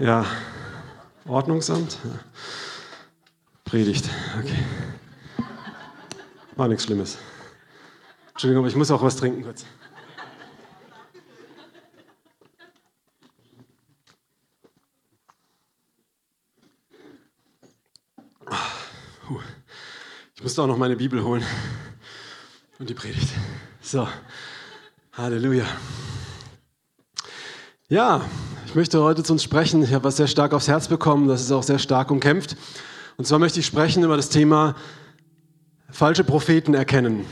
Ja, Ordnungsamt? Predigt, okay. War nichts Schlimmes. Entschuldigung, aber ich muss auch was trinken kurz. Ich musste auch noch meine Bibel holen und die Predigt. So, Halleluja. Ja, ich möchte heute zu uns sprechen. Ich habe was sehr stark aufs Herz bekommen, das ist auch sehr stark umkämpft. Und zwar möchte ich sprechen über das Thema falsche Propheten erkennen.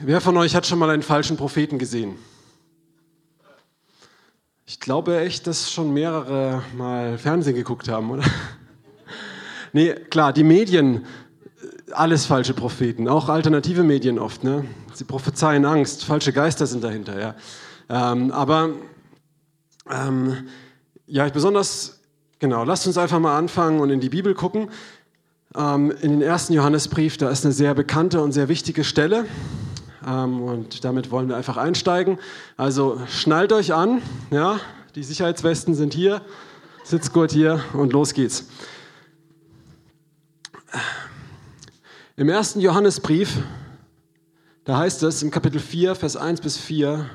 Wer von euch hat schon mal einen falschen Propheten gesehen? Ich glaube echt, dass schon mehrere mal Fernsehen geguckt haben, oder? Nee, klar, die Medien, alles falsche Propheten, auch alternative Medien oft. Ne? Sie prophezeien Angst, falsche Geister sind dahinter. Ja. Ähm, aber ähm, ja, ich besonders, genau, lasst uns einfach mal anfangen und in die Bibel gucken. Ähm, in den ersten Johannesbrief, da ist eine sehr bekannte und sehr wichtige Stelle. Ähm, und damit wollen wir einfach einsteigen. Also schnallt euch an, ja, die Sicherheitswesten sind hier, sitzt gut hier und los geht's. Im ersten Johannesbrief, da heißt es im Kapitel 4, Vers 1 bis 4,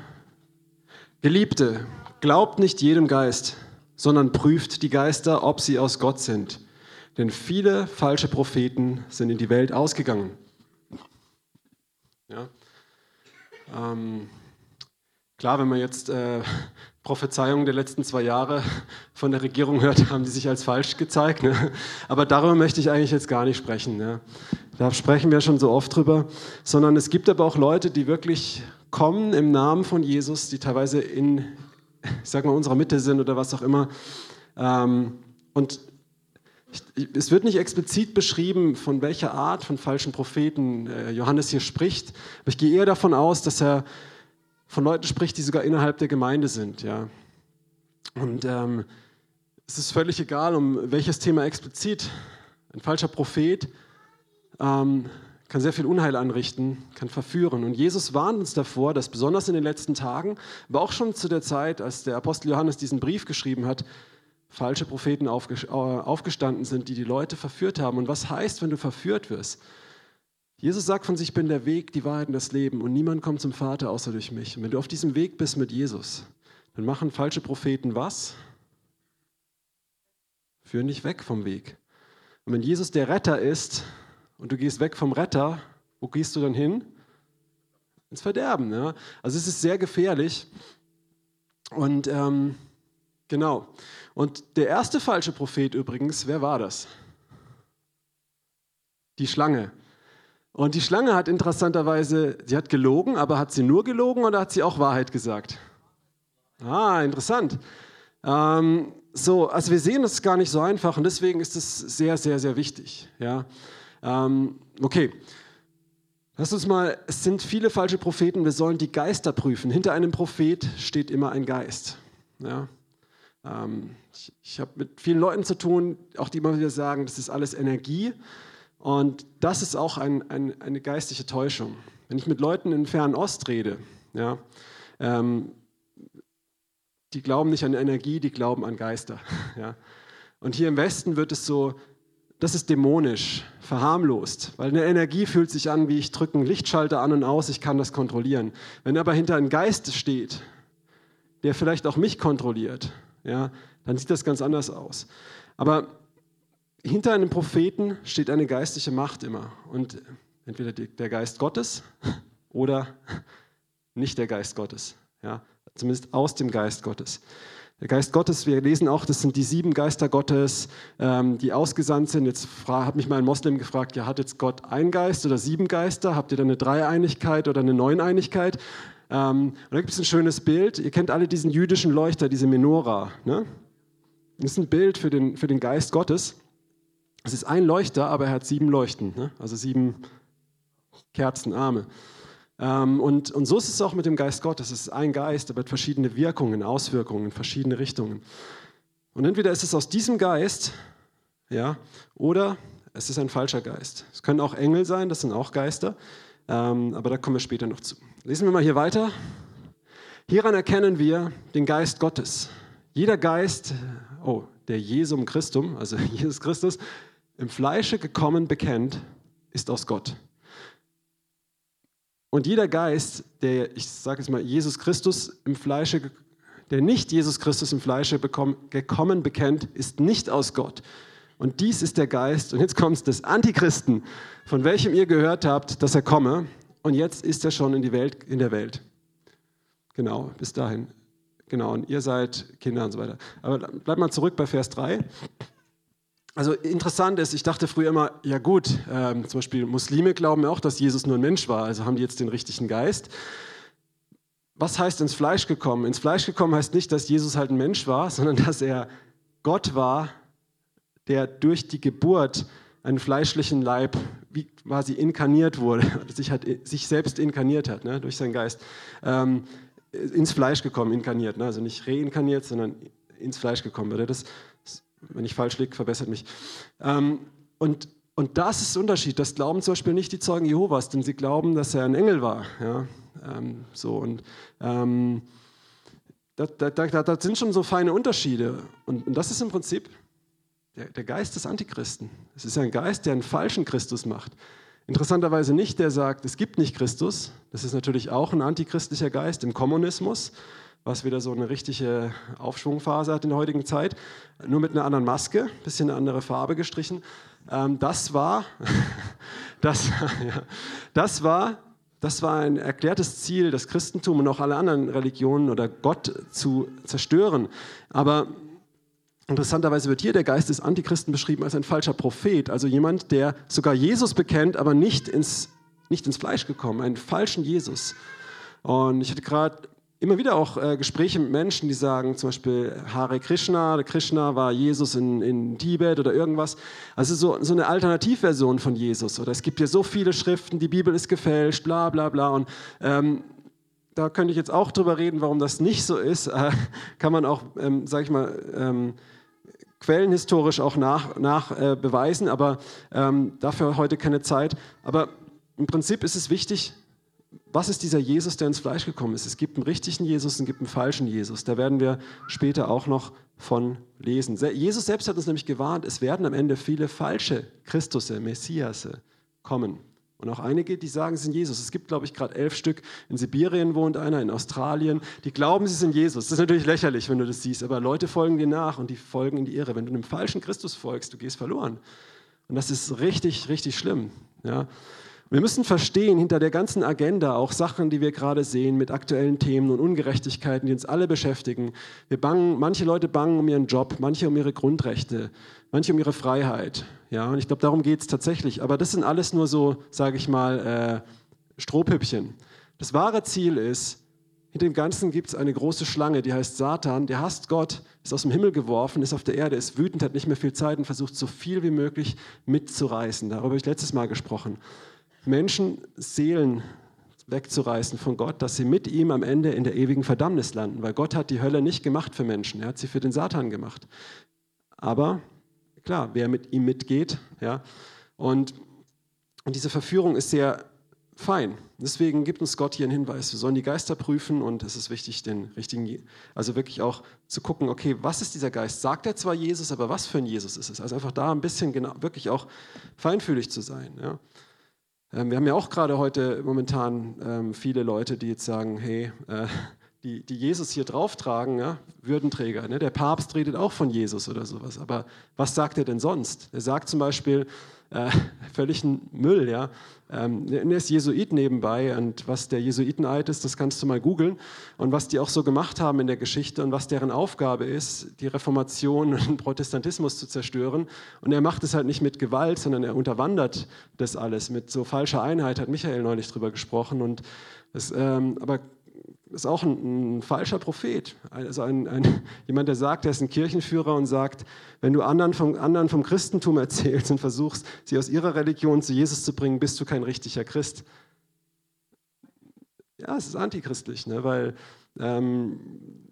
Geliebte, glaubt nicht jedem Geist, sondern prüft die Geister, ob sie aus Gott sind. Denn viele falsche Propheten sind in die Welt ausgegangen. Ja. Ähm, klar, wenn man jetzt äh, Prophezeiungen der letzten zwei Jahre von der Regierung hört, haben die sich als falsch gezeigt. Ne? Aber darüber möchte ich eigentlich jetzt gar nicht sprechen. Ne? Da sprechen wir schon so oft drüber. Sondern es gibt aber auch Leute, die wirklich kommen im Namen von Jesus, die teilweise in, ich sag mal, unserer Mitte sind oder was auch immer. Ähm, und es wird nicht explizit beschrieben, von welcher Art von falschen Propheten äh, Johannes hier spricht, aber ich gehe eher davon aus, dass er von Leuten spricht, die sogar innerhalb der Gemeinde sind. Ja. Und ähm, es ist völlig egal, um welches Thema explizit. Ein falscher Prophet ähm, kann sehr viel Unheil anrichten, kann verführen. Und Jesus warnt uns davor, dass besonders in den letzten Tagen, aber auch schon zu der Zeit, als der Apostel Johannes diesen Brief geschrieben hat, falsche Propheten aufgestanden sind, die die Leute verführt haben. Und was heißt, wenn du verführt wirst? Jesus sagt von sich, ich bin der Weg, die Wahrheit und das Leben und niemand kommt zum Vater außer durch mich. Und wenn du auf diesem Weg bist mit Jesus, dann machen falsche Propheten was? Führen dich weg vom Weg. Und wenn Jesus der Retter ist und du gehst weg vom Retter, wo gehst du dann hin? Ins Verderben. Ja? Also es ist sehr gefährlich. Und ähm, genau. Und der erste falsche Prophet übrigens, wer war das? Die Schlange. Und die Schlange hat interessanterweise, sie hat gelogen, aber hat sie nur gelogen oder hat sie auch Wahrheit gesagt? Ah, interessant. Ähm, so, also wir sehen, das ist gar nicht so einfach und deswegen ist es sehr, sehr, sehr wichtig. Ja, ähm, okay. Lass uns mal, es sind viele falsche Propheten, wir sollen die Geister prüfen. Hinter einem Prophet steht immer ein Geist. Ja? Ähm, ich, ich habe mit vielen Leuten zu tun, auch die immer wieder sagen, das ist alles Energie. Und das ist auch ein, ein, eine geistliche Täuschung. Wenn ich mit Leuten in Fernen Ost rede, ja, ähm, die glauben nicht an Energie, die glauben an Geister. Ja. Und hier im Westen wird es so, das ist dämonisch, verharmlost, weil eine Energie fühlt sich an, wie ich drücke einen Lichtschalter an und aus, ich kann das kontrollieren. Wenn aber hinter einem Geist steht, der vielleicht auch mich kontrolliert, ja, dann sieht das ganz anders aus. Aber hinter einem Propheten steht eine geistliche Macht immer. Und entweder der Geist Gottes oder nicht der Geist Gottes. Ja, zumindest aus dem Geist Gottes. Der Geist Gottes, wir lesen auch, das sind die sieben Geister Gottes, ähm, die ausgesandt sind. Jetzt hat mich mal ein Moslem gefragt, ja, hat jetzt Gott ein Geist oder sieben Geister? Habt ihr da eine Dreieinigkeit oder eine Neuneinigkeit? Ähm, und da gibt es ein schönes Bild. Ihr kennt alle diesen jüdischen Leuchter, diese Menorah. Ne? Das ist ein Bild für den, für den Geist Gottes. Es ist ein Leuchter, aber er hat sieben Leuchten, ne? also sieben Kerzenarme. Ähm, und, und so ist es auch mit dem Geist Gottes. Es ist ein Geist, aber hat verschiedene Wirkungen, Auswirkungen in verschiedene Richtungen. Und entweder ist es aus diesem Geist, ja, oder es ist ein falscher Geist. Es können auch Engel sein, das sind auch Geister, ähm, aber da kommen wir später noch zu. Lesen wir mal hier weiter. Hieran erkennen wir den Geist Gottes. Jeder Geist, oh, der Jesum Christum, also Jesus Christus, im Fleische gekommen bekennt, ist aus Gott. Und jeder Geist, der, ich sage jetzt mal, Jesus Christus im Fleische, der nicht Jesus Christus im Fleische gekommen bekennt, ist nicht aus Gott. Und dies ist der Geist, und jetzt kommt es, des Antichristen, von welchem ihr gehört habt, dass er komme. Und jetzt ist er schon in, die Welt, in der Welt. Genau, bis dahin. Genau, und ihr seid Kinder und so weiter. Aber bleibt mal zurück bei Vers 3. Also interessant ist, ich dachte früher immer, ja gut, ähm, zum Beispiel Muslime glauben ja auch, dass Jesus nur ein Mensch war, also haben die jetzt den richtigen Geist. Was heißt ins Fleisch gekommen? Ins Fleisch gekommen heißt nicht, dass Jesus halt ein Mensch war, sondern dass er Gott war, der durch die Geburt einen fleischlichen Leib wie quasi inkarniert wurde, sich, hat, sich selbst inkarniert hat, ne, durch seinen Geist, ähm, ins Fleisch gekommen, inkarniert, ne, also nicht reinkarniert, sondern ins Fleisch gekommen wird. Das wenn ich falsch liege, verbessert mich. Ähm, und, und das ist der Unterschied. Das glauben zum Beispiel nicht die Zeugen Jehovas, denn sie glauben, dass er ein Engel war. Ja? Ähm, so, und ähm, da, da, da, da, sind schon so feine Unterschiede. Und, und das ist im Prinzip der, der, Geist des Antichristen. Es ist ein Geist, der einen falschen Christus macht. Interessanterweise nicht, der sagt, es gibt nicht Christus. Das ist natürlich auch ein antichristlicher Geist im Kommunismus was wieder so eine richtige Aufschwungphase hat in der heutigen Zeit, nur mit einer anderen Maske, bisschen eine andere Farbe gestrichen. Ähm, das war, das, ja, das war, das war ein erklärtes Ziel, das Christentum und auch alle anderen Religionen oder Gott zu zerstören. Aber Interessanterweise wird hier der Geist des Antichristen beschrieben als ein falscher Prophet, also jemand, der sogar Jesus bekennt, aber nicht ins, nicht ins Fleisch gekommen, einen falschen Jesus. Und ich hatte gerade immer wieder auch äh, Gespräche mit Menschen, die sagen zum Beispiel Hare Krishna, Krishna war Jesus in, in Tibet oder irgendwas. Also so, so eine Alternativversion von Jesus. Oder es gibt ja so viele Schriften, die Bibel ist gefälscht, bla bla bla. Und ähm, da könnte ich jetzt auch drüber reden, warum das nicht so ist. Äh, kann man auch, ähm, sag ich mal, ähm, quellenhistorisch auch nach, nach äh, aber ähm, dafür heute keine Zeit. Aber im Prinzip ist es wichtig, was ist dieser Jesus, der ins Fleisch gekommen ist? Es gibt einen richtigen Jesus und es gibt einen falschen Jesus. Da werden wir später auch noch von lesen. Jesus selbst hat uns nämlich gewarnt, es werden am Ende viele falsche Christusse, Messiasse kommen. Und auch einige, die sagen, sie sind Jesus. Es gibt, glaube ich, gerade elf Stück. In Sibirien wohnt einer, in Australien. Die glauben, sie sind Jesus. Das ist natürlich lächerlich, wenn du das siehst. Aber Leute folgen dir nach und die folgen in die Irre. Wenn du einem falschen Christus folgst, du gehst verloren. Und das ist richtig, richtig schlimm. Ja? Wir müssen verstehen, hinter der ganzen Agenda, auch Sachen, die wir gerade sehen mit aktuellen Themen und Ungerechtigkeiten, die uns alle beschäftigen. Wir bangen, manche Leute bangen um ihren Job, manche um ihre Grundrechte, manche um ihre Freiheit. Ja, und ich glaube, darum geht es tatsächlich. Aber das sind alles nur so, sage ich mal, äh, Strohpüppchen. Das wahre Ziel ist, hinter dem Ganzen gibt es eine große Schlange, die heißt Satan, der hasst Gott, ist aus dem Himmel geworfen, ist auf der Erde, ist wütend, hat nicht mehr viel Zeit und versucht so viel wie möglich mitzureißen. Darüber habe ich letztes Mal gesprochen. Menschen Seelen wegzureißen von Gott, dass sie mit ihm am Ende in der ewigen Verdammnis landen, weil Gott hat die Hölle nicht gemacht für Menschen, er hat sie für den Satan gemacht. Aber klar, wer mit ihm mitgeht, ja, und, diese Verführung ist sehr fein. Deswegen gibt uns Gott hier einen Hinweis. Wir sollen die Geister prüfen und es ist wichtig, den richtigen, also wirklich auch zu gucken, okay, was ist dieser Geist? Sagt er zwar Jesus, aber was für ein Jesus ist es? Also einfach da ein bisschen genau, wirklich auch feinfühlig zu sein. Ja. Ähm, wir haben ja auch gerade heute momentan ähm, viele Leute, die jetzt sagen, hey, äh, die, die, Jesus hier drauftragen, ja, Würdenträger. Ne? Der Papst redet auch von Jesus oder sowas. Aber was sagt er denn sonst? Er sagt zum Beispiel, äh, völligen Müll. Ja? Ähm, er ist Jesuit nebenbei und was der Jesuiteneid ist, das kannst du mal googeln. Und was die auch so gemacht haben in der Geschichte und was deren Aufgabe ist, die Reformation und den Protestantismus zu zerstören. Und er macht es halt nicht mit Gewalt, sondern er unterwandert das alles mit so falscher Einheit, hat Michael neulich drüber gesprochen. Und das, ähm, aber ist auch ein, ein falscher Prophet. Also ein, ein, jemand, der sagt, er ist ein Kirchenführer und sagt, wenn du anderen vom, anderen vom Christentum erzählst und versuchst, sie aus ihrer Religion zu Jesus zu bringen, bist du kein richtiger Christ. Ja, es ist antichristlich, ne? weil ähm,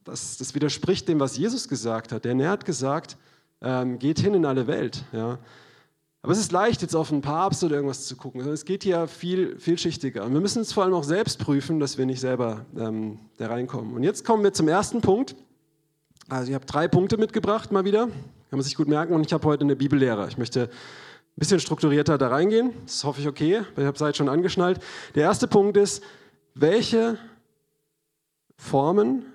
das, das, widerspricht dem, was Jesus gesagt hat. Denn er hat gesagt, ähm, geht hin in alle Welt. Ja? Aber es ist leicht, jetzt auf einen Papst oder irgendwas zu gucken. Es geht hier viel vielschichtiger. Und wir müssen es vor allem auch selbst prüfen, dass wir nicht selber ähm, da reinkommen. Und jetzt kommen wir zum ersten Punkt. Also ich habe drei Punkte mitgebracht mal wieder, kann man sich gut merken und ich habe heute eine Bibellehre. Ich möchte ein bisschen strukturierter da reingehen, das hoffe ich okay, weil ich habe es schon angeschnallt. Der erste Punkt ist, welche Formen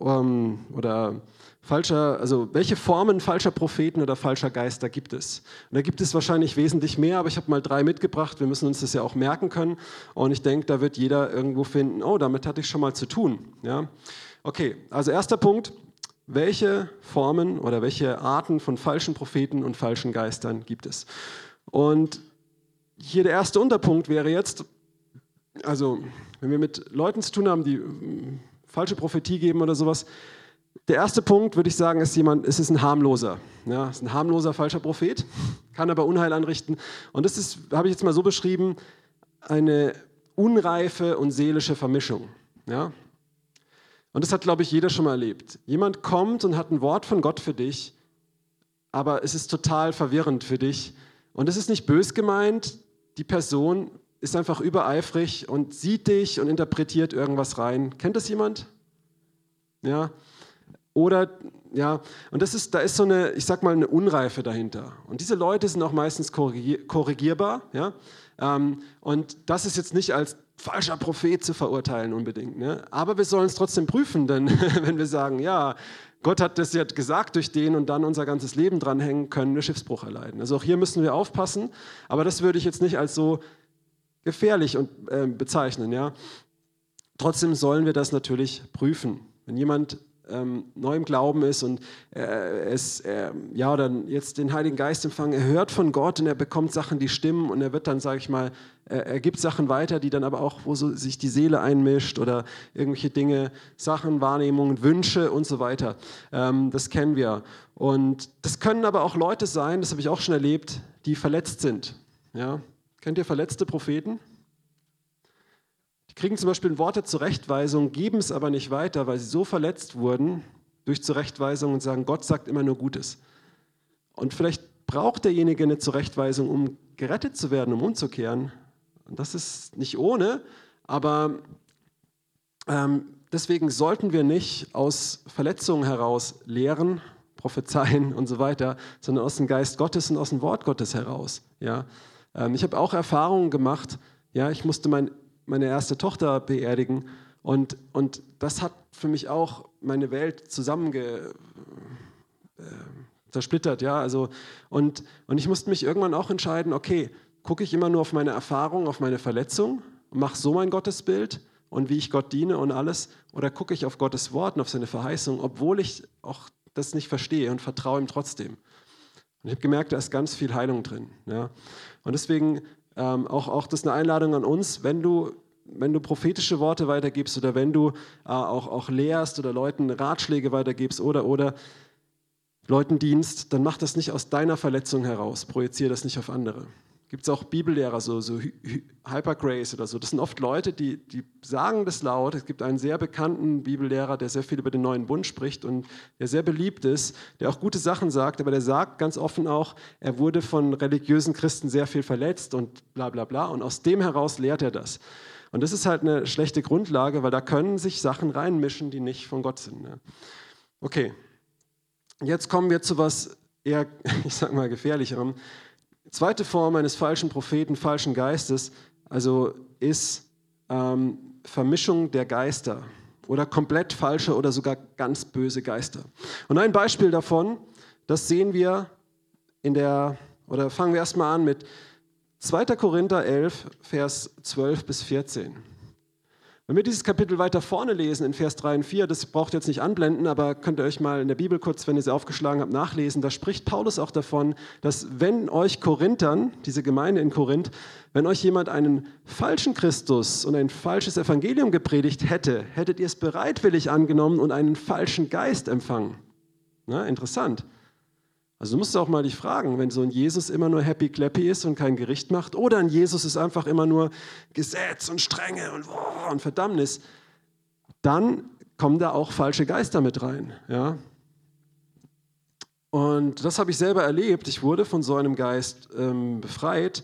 ähm, oder falscher, also welche Formen falscher Propheten oder falscher Geister gibt es? Und da gibt es wahrscheinlich wesentlich mehr, aber ich habe mal drei mitgebracht. Wir müssen uns das ja auch merken können. Und ich denke, da wird jeder irgendwo finden, oh, damit hatte ich schon mal zu tun. Ja? Okay, also erster Punkt. Welche Formen oder welche Arten von falschen Propheten und falschen Geistern gibt es? Und hier der erste Unterpunkt wäre jetzt, also wenn wir mit Leuten zu tun haben, die äh, falsche Prophetie geben oder sowas, der erste Punkt, würde ich sagen, ist jemand, es ist ein harmloser. Ja, ist ein harmloser falscher Prophet, kann aber Unheil anrichten. Und das ist, habe ich jetzt mal so beschrieben, eine unreife und seelische Vermischung. Ja? Und das hat, glaube ich, jeder schon mal erlebt. Jemand kommt und hat ein Wort von Gott für dich, aber es ist total verwirrend für dich. Und es ist nicht bös gemeint, die Person ist einfach übereifrig und sieht dich und interpretiert irgendwas rein. Kennt das jemand? Ja, oder, ja, und das ist, da ist so eine, ich sag mal, eine Unreife dahinter. Und diese Leute sind auch meistens korrigierbar, ja. Ähm, und das ist jetzt nicht als falscher Prophet zu verurteilen unbedingt. Ne? Aber wir sollen es trotzdem prüfen, denn wenn wir sagen, ja, Gott hat das ja gesagt durch den und dann unser ganzes Leben dranhängen, können wir Schiffsbruch erleiden. Also auch hier müssen wir aufpassen, aber das würde ich jetzt nicht als so gefährlich und, äh, bezeichnen. Ja? Trotzdem sollen wir das natürlich prüfen. Wenn jemand ähm, neu im Glauben ist und äh, es, äh, ja, dann jetzt den Heiligen Geist empfangen, er hört von Gott und er bekommt Sachen, die stimmen und er wird dann, sage ich mal, äh, er gibt Sachen weiter, die dann aber auch, wo so sich die Seele einmischt oder irgendwelche Dinge, Sachen, Wahrnehmungen, Wünsche und so weiter. Ähm, das kennen wir. Und das können aber auch Leute sein, das habe ich auch schon erlebt, die verletzt sind. Ja? Kennt ihr verletzte Propheten? Die kriegen zum Beispiel Worte Zurechtweisung, geben es aber nicht weiter, weil sie so verletzt wurden durch Zurechtweisung und sagen, Gott sagt immer nur Gutes. Und vielleicht braucht derjenige eine Zurechtweisung, um gerettet zu werden, um umzukehren. Und das ist nicht ohne, aber ähm, deswegen sollten wir nicht aus Verletzungen heraus lehren, prophezeien und so weiter, sondern aus dem Geist Gottes und aus dem Wort Gottes heraus. Ja? Ähm, ich habe auch Erfahrungen gemacht, ja, ich musste mein meine erste Tochter beerdigen. Und, und das hat für mich auch meine Welt zusammenge, äh, zersplittert. Ja? Also, und, und ich musste mich irgendwann auch entscheiden, okay, gucke ich immer nur auf meine Erfahrung, auf meine Verletzung mache so mein Gottesbild und wie ich Gott diene und alles, oder gucke ich auf Gottes Wort und auf seine Verheißung, obwohl ich auch das nicht verstehe und vertraue ihm trotzdem. Und ich habe gemerkt, da ist ganz viel Heilung drin. Ja? Und deswegen ähm, auch, auch das ist eine Einladung an uns, wenn du, wenn du prophetische Worte weitergibst oder wenn du äh, auch, auch lehrst oder Leuten Ratschläge weitergibst oder, oder Leuten dienst, dann mach das nicht aus deiner Verletzung heraus, projiziere das nicht auf andere gibt es auch Bibellehrer, so, so Hypergrace oder so. Das sind oft Leute, die, die sagen das laut. Es gibt einen sehr bekannten Bibellehrer, der sehr viel über den neuen Bund spricht und der sehr beliebt ist, der auch gute Sachen sagt, aber der sagt ganz offen auch, er wurde von religiösen Christen sehr viel verletzt und bla bla bla. Und aus dem heraus lehrt er das. Und das ist halt eine schlechte Grundlage, weil da können sich Sachen reinmischen, die nicht von Gott sind. Ne? Okay, jetzt kommen wir zu was eher, ich sag mal, gefährlicherem. Zweite Form eines falschen Propheten, falschen Geistes, also ist ähm, Vermischung der Geister oder komplett falsche oder sogar ganz böse Geister. Und ein Beispiel davon, das sehen wir in der, oder fangen wir erstmal an mit 2. Korinther 11, Vers 12 bis 14. Wenn wir dieses Kapitel weiter vorne lesen, in Vers 3 und 4, das braucht ihr jetzt nicht anblenden, aber könnt ihr euch mal in der Bibel kurz, wenn ihr sie aufgeschlagen habt, nachlesen, da spricht Paulus auch davon, dass wenn euch Korinthern, diese Gemeinde in Korinth, wenn euch jemand einen falschen Christus und ein falsches Evangelium gepredigt hätte, hättet ihr es bereitwillig angenommen und einen falschen Geist empfangen. Na, interessant. Also du musst auch mal dich fragen, wenn so ein Jesus immer nur happy clappy ist und kein Gericht macht, oder ein Jesus ist einfach immer nur Gesetz und Strenge und, oh, und Verdammnis, dann kommen da auch falsche Geister mit rein. Ja? Und das habe ich selber erlebt. Ich wurde von so einem Geist ähm, befreit.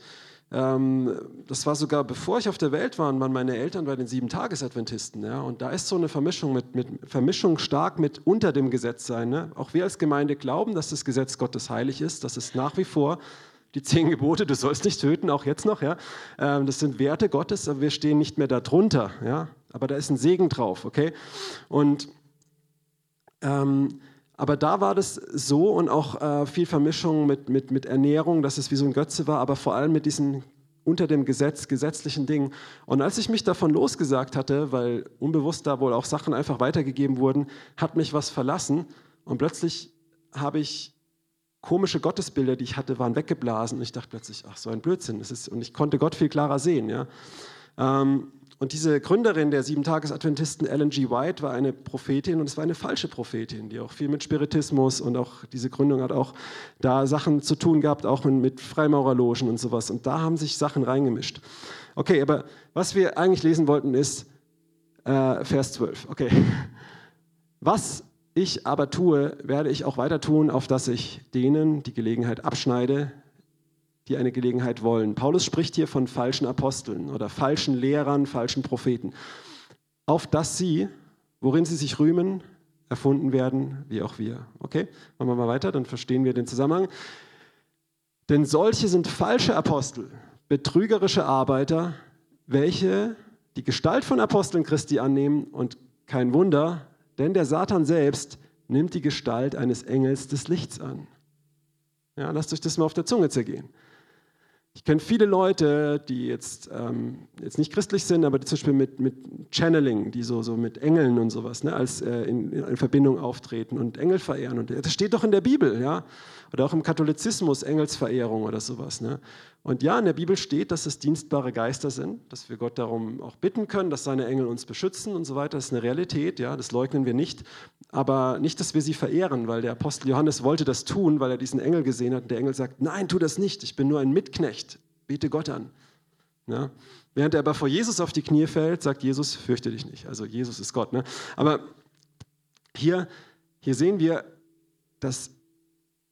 Ähm, das war sogar bevor ich auf der Welt war, waren meine Eltern bei den Sieben-Tages-Adventisten. Ja? Und da ist so eine Vermischung, mit, mit Vermischung stark mit unter dem Gesetz sein. Ne? Auch wir als Gemeinde glauben, dass das Gesetz Gottes heilig ist. Das ist nach wie vor die zehn Gebote, du sollst nicht töten, auch jetzt noch. Ja? Ähm, das sind Werte Gottes, aber wir stehen nicht mehr darunter. Ja? Aber da ist ein Segen drauf, okay? Und ähm, aber da war das so und auch äh, viel Vermischung mit, mit, mit Ernährung, dass es wie so ein Götze war, aber vor allem mit diesen unter dem Gesetz, gesetzlichen Dingen. Und als ich mich davon losgesagt hatte, weil unbewusst da wohl auch Sachen einfach weitergegeben wurden, hat mich was verlassen und plötzlich habe ich komische Gottesbilder, die ich hatte, waren weggeblasen und ich dachte plötzlich, ach so ein Blödsinn, das ist, und ich konnte Gott viel klarer sehen. Ja. Ähm, und diese Gründerin der Sieben-Tages-Adventisten, Ellen G. White, war eine Prophetin und es war eine falsche Prophetin, die auch viel mit Spiritismus und auch diese Gründung hat auch da Sachen zu tun gehabt, auch mit, Freimaurerlogen und sowas. Und da haben sich Sachen reingemischt. Okay, aber was wir eigentlich lesen wollten ist äh, Vers 12. Okay. Was ich aber tue, werde ich auch weiter tun, auf dass ich denen die Gelegenheit abschneide, die eine Gelegenheit wollen. Paulus spricht hier von falschen Aposteln oder falschen Lehrern, falschen Propheten, auf dass sie, worin sie sich rühmen, erfunden werden, wie auch wir. Okay, machen wir mal weiter, dann verstehen wir den Zusammenhang. Denn solche sind falsche Apostel, betrügerische Arbeiter, welche die Gestalt von Aposteln Christi annehmen und kein Wunder, denn der Satan selbst nimmt die Gestalt eines Engels des Lichts an. Ja, lasst euch das mal auf der Zunge zergehen. Ich kenne viele Leute, die jetzt, ähm, jetzt nicht christlich sind, aber die zum Beispiel mit, mit Channeling, die so, so mit Engeln und sowas ne, als äh, in, in, Verbindung auftreten und Engel verehren. Und das steht doch in der Bibel, ja. Oder auch im Katholizismus Engelsverehrung oder sowas. Ne? Und ja, in der Bibel steht, dass es dienstbare Geister sind, dass wir Gott darum auch bitten können, dass seine Engel uns beschützen und so weiter. Das ist eine Realität, ja, das leugnen wir nicht. Aber nicht, dass wir sie verehren, weil der Apostel Johannes wollte das tun, weil er diesen Engel gesehen hat. Und der Engel sagt, nein, tu das nicht, ich bin nur ein Mitknecht, bete Gott an. Ja? Während er aber vor Jesus auf die Knie fällt, sagt Jesus, fürchte dich nicht. Also Jesus ist Gott. Ne? Aber hier, hier sehen wir, dass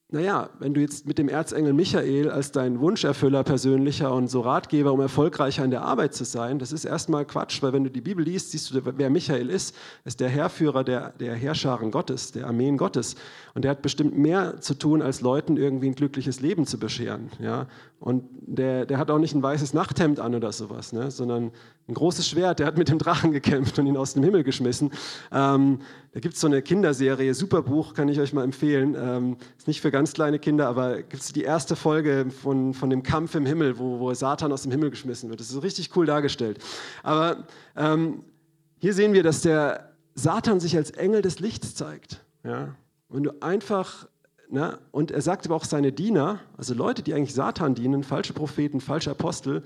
naja, wenn du jetzt mit dem Erzengel Michael als dein Wunscherfüller persönlicher und so Ratgeber, um erfolgreicher in der Arbeit zu sein, das ist erstmal Quatsch, weil wenn du die Bibel liest, siehst du, wer Michael ist, ist der Herrführer der, der Herrscharen Gottes, der Armeen Gottes. Und der hat bestimmt mehr zu tun, als Leuten irgendwie ein glückliches Leben zu bescheren. Ja? Und der, der hat auch nicht ein weißes Nachthemd an oder sowas, ne? sondern ein großes Schwert, der hat mit dem Drachen gekämpft und ihn aus dem Himmel geschmissen. Ähm, da gibt es so eine Kinderserie, super Buch, kann ich euch mal empfehlen. Ähm, ist nicht für ganz kleine Kinder, aber gibt es die erste Folge von, von dem Kampf im Himmel, wo, wo Satan aus dem Himmel geschmissen wird. Das ist richtig cool dargestellt. Aber ähm, hier sehen wir, dass der Satan sich als Engel des Lichts zeigt. Ja? Wenn du einfach na, und er sagt aber auch seine Diener, also Leute, die eigentlich Satan dienen, falsche Propheten, falsche Apostel,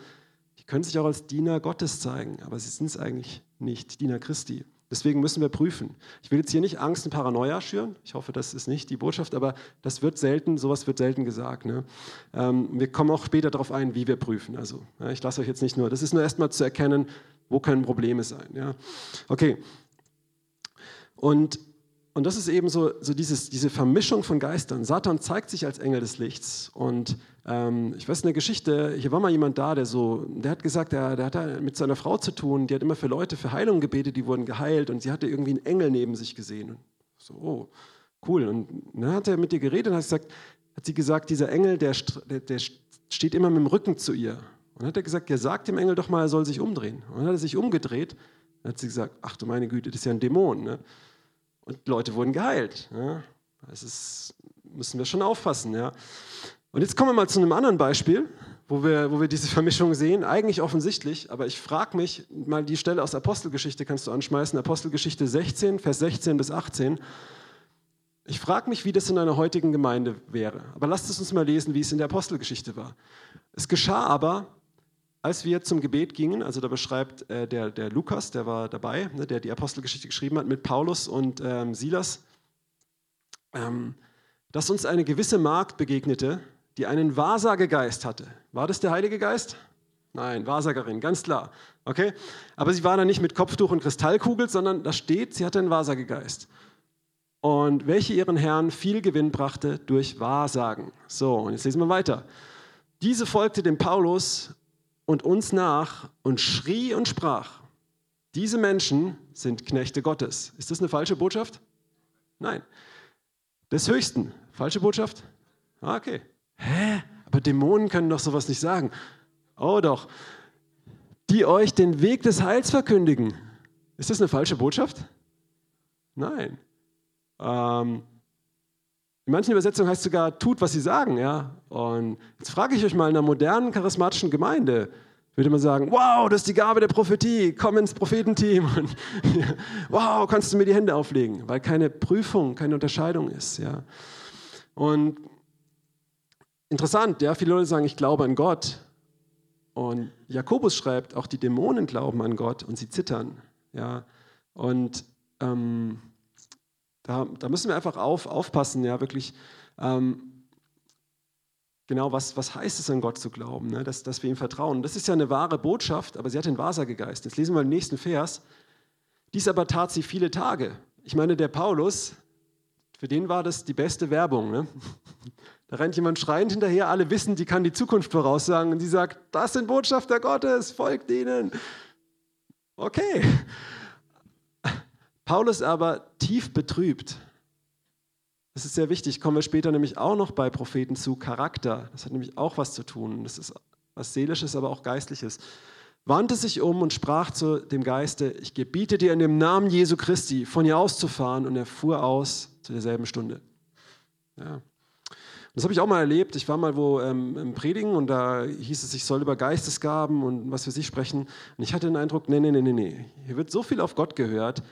können sich auch als Diener Gottes zeigen, aber sie sind es eigentlich nicht, Diener Christi. Deswegen müssen wir prüfen. Ich will jetzt hier nicht Angst und Paranoia schüren. Ich hoffe, das ist nicht die Botschaft, aber das wird selten, sowas wird selten gesagt. Ne? Ähm, wir kommen auch später darauf ein, wie wir prüfen. Also ja, ich lasse euch jetzt nicht nur, das ist nur erstmal zu erkennen, wo können Probleme sein. Ja? Okay. Und und das ist eben so, so dieses, diese Vermischung von Geistern. Satan zeigt sich als Engel des Lichts. Und ähm, ich weiß eine Geschichte, hier war mal jemand da, der so, der hat gesagt, der, der hat mit seiner Frau zu tun, die hat immer für Leute für Heilung gebetet, die wurden geheilt und sie hatte irgendwie einen Engel neben sich gesehen. So, oh, cool. Und dann hat er mit ihr geredet und hat, gesagt, hat sie gesagt, dieser Engel, der, der, der steht immer mit dem Rücken zu ihr. Und dann hat er gesagt, ja, sag dem Engel doch mal, er soll sich umdrehen. Und dann hat er sich umgedreht. Dann hat sie gesagt, ach du meine Güte, das ist ja ein Dämon. Ne? Und Leute wurden geheilt. Ja. Das ist, müssen wir schon aufpassen. Ja. Und jetzt kommen wir mal zu einem anderen Beispiel, wo wir, wo wir diese Vermischung sehen. Eigentlich offensichtlich, aber ich frage mich, mal die Stelle aus Apostelgeschichte kannst du anschmeißen, Apostelgeschichte 16, Vers 16 bis 18. Ich frage mich, wie das in einer heutigen Gemeinde wäre. Aber lasst es uns mal lesen, wie es in der Apostelgeschichte war. Es geschah aber, als wir zum Gebet gingen, also da beschreibt äh, der, der Lukas, der war dabei, ne, der die Apostelgeschichte geschrieben hat, mit Paulus und ähm, Silas, ähm, dass uns eine gewisse Magd begegnete, die einen Wahrsagegeist hatte. War das der Heilige Geist? Nein, Wahrsagerin, ganz klar. Okay? Aber sie war da nicht mit Kopftuch und Kristallkugel, sondern da steht, sie hatte einen Wahrsagegeist. Und welche ihren Herrn viel Gewinn brachte durch Wahrsagen. So, und jetzt lesen wir weiter. Diese folgte dem Paulus und uns nach und schrie und sprach, diese Menschen sind Knechte Gottes. Ist das eine falsche Botschaft? Nein. Des Höchsten. Falsche Botschaft? Ah, okay. Hä? Aber Dämonen können doch sowas nicht sagen. Oh doch. Die euch den Weg des Heils verkündigen. Ist das eine falsche Botschaft? Nein. Ähm, in manchen Übersetzungen heißt es sogar, tut, was sie sagen. Ja? Und jetzt frage ich euch mal in einer modernen, charismatischen Gemeinde, würde man sagen, wow, das ist die Gabe der Prophetie, komm ins Prophetenteam und wow, kannst du mir die Hände auflegen, weil keine Prüfung, keine Unterscheidung ist. Ja. Und interessant, ja, viele Leute sagen, ich glaube an Gott. Und Jakobus schreibt, auch die Dämonen glauben an Gott und sie zittern. Ja. Und ähm, da, da, müssen wir einfach auf, aufpassen, ja, wirklich. Ähm, genau, was, was heißt es an Gott zu glauben, ne? dass, dass wir ihm vertrauen. Das ist ja eine wahre Botschaft, aber sie hat den Wahrsagegeist. Jetzt lesen wir den nächsten Vers. Dies aber tat sie viele Tage. Ich meine, der Paulus, für den war das die beste Werbung. Ne? Da rennt jemand schreiend hinterher, alle wissen, die kann die Zukunft voraussagen und sie sagt, das sind Botschafter Gottes, folgt ihnen. Okay. Paulus aber tief betrübt das ist sehr wichtig, kommen wir später nämlich auch noch bei Propheten zu, Charakter. Das hat nämlich auch was zu tun. Das ist was Seelisches, aber auch Geistliches. Wandte sich um und sprach zu dem Geiste, ich gebiete dir in dem Namen Jesu Christi, von hier auszufahren. Und er fuhr aus zu derselben Stunde. Ja. Das habe ich auch mal erlebt. Ich war mal wo ähm, im Predigen und da hieß es, ich soll über Geistesgaben und was für sich sprechen. Und ich hatte den Eindruck, nee, nee, nee, nee, nee. Hier wird so viel auf Gott gehört.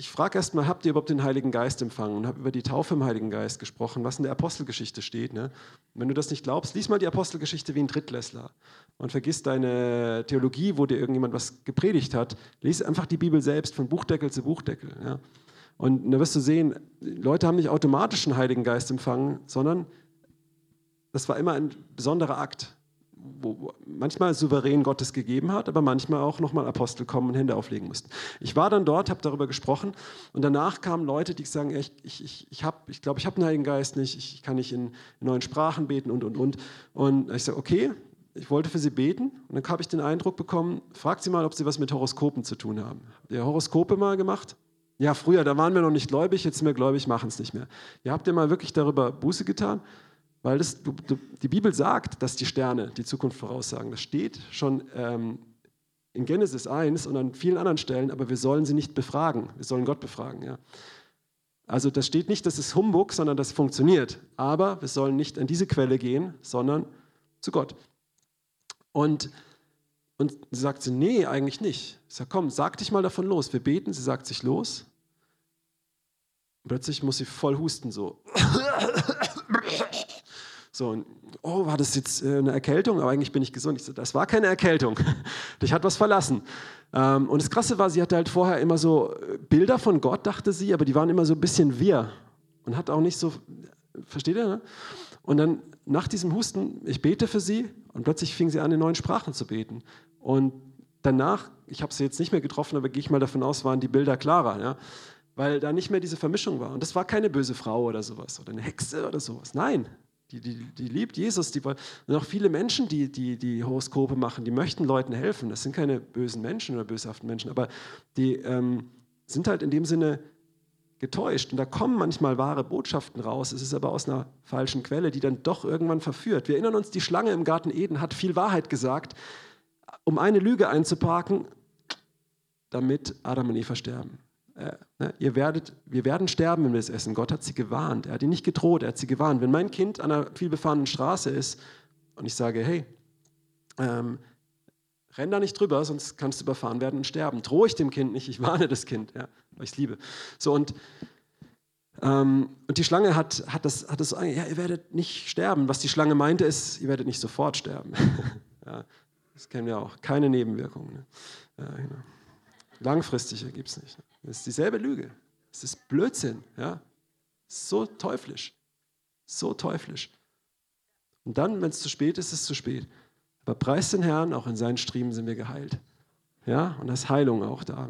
Ich, frage erstmal, habt ihr überhaupt den Heiligen Geist empfangen? Und habe über die Taufe im Heiligen Geist gesprochen, was in der Apostelgeschichte steht. Ne? wenn du das nicht glaubst, lies mal die Apostelgeschichte wie ein Drittklässler und vergiss deine Theologie, wo dir irgendjemand was gepredigt hat. Lies einfach die Bibel selbst von Buchdeckel zu Buchdeckel. Ja? Und da wirst du sehen, Leute haben nicht automatisch einen Heiligen Geist empfangen, sondern das war immer ein besonderer Akt wo manchmal souverän Gottes gegeben hat, aber manchmal auch nochmal Apostel kommen und Hände auflegen mussten. Ich war dann dort, habe darüber gesprochen und danach kamen Leute, die sagen, ich, ich, ich, ich glaube, ich, glaub, ich habe einen Heiligen Geist nicht, ich kann nicht in, in neuen Sprachen beten und, und, und. Und ich sage, okay, ich wollte für sie beten und dann habe ich den Eindruck bekommen, fragt sie mal, ob sie was mit Horoskopen zu tun haben. Habt ihr Horoskope mal gemacht? Ja, früher, da waren wir noch nicht gläubig, jetzt sind wir gläubig, machen es nicht mehr. Ihr habt ihr mal wirklich darüber Buße getan? Weil das, du, du, die Bibel sagt, dass die Sterne die Zukunft voraussagen. Das steht schon ähm, in Genesis 1 und an vielen anderen Stellen, aber wir sollen sie nicht befragen. Wir sollen Gott befragen. Ja. Also das steht nicht, das ist Humbug, sondern das funktioniert. Aber wir sollen nicht an diese Quelle gehen, sondern zu Gott. Und, und sie sagt sie, nee, eigentlich nicht. Ich sage, komm, sag dich mal davon los. Wir beten, sie sagt sich los. Plötzlich muss sie voll husten, so. So, oh, war das jetzt äh, eine Erkältung? Aber eigentlich bin ich gesund. Ich so, das war keine Erkältung. Dich hat was verlassen. Ähm, und das Krasse war, sie hatte halt vorher immer so äh, Bilder von Gott, dachte sie, aber die waren immer so ein bisschen wir. Und hat auch nicht so, versteht ihr? Ne? Und dann nach diesem Husten, ich bete für sie und plötzlich fing sie an, in neuen Sprachen zu beten. Und danach, ich habe sie jetzt nicht mehr getroffen, aber gehe ich mal davon aus, waren die Bilder klarer. Ja? Weil da nicht mehr diese Vermischung war. Und das war keine böse Frau oder sowas oder eine Hexe oder sowas. Nein, die, die, die liebt Jesus. Die, und auch viele Menschen, die, die die Horoskope machen, die möchten Leuten helfen. Das sind keine bösen Menschen oder böshaften Menschen, aber die ähm, sind halt in dem Sinne getäuscht. Und da kommen manchmal wahre Botschaften raus. Es ist aber aus einer falschen Quelle, die dann doch irgendwann verführt. Wir erinnern uns, die Schlange im Garten Eden hat viel Wahrheit gesagt, um eine Lüge einzuparken, damit Adam und Eva sterben. Äh, ne, ihr werdet, wir werden sterben, wenn wir es essen. Gott hat sie gewarnt. Er hat ihnen nicht gedroht, er hat sie gewarnt. Wenn mein Kind an einer vielbefahrenen Straße ist und ich sage, hey, ähm, renn da nicht drüber, sonst kannst du überfahren werden und sterben. Drohe ich dem Kind nicht, ich warne das Kind, ja, weil ich es liebe. So und ähm, und die Schlange hat, hat, das, hat das, ja, ihr werdet nicht sterben. Was die Schlange meinte, ist, ihr werdet nicht sofort sterben. ja, das kennen wir auch. Keine Nebenwirkungen. Ne? Ja, genau. Langfristig gibt es nicht. Das ist dieselbe Lüge. Es ist Blödsinn. Ja? So teuflisch. So teuflisch. Und dann, wenn es zu spät ist, ist es zu spät. Aber preis den Herrn, auch in seinen Striemen sind wir geheilt. Ja, und da ist Heilung auch da.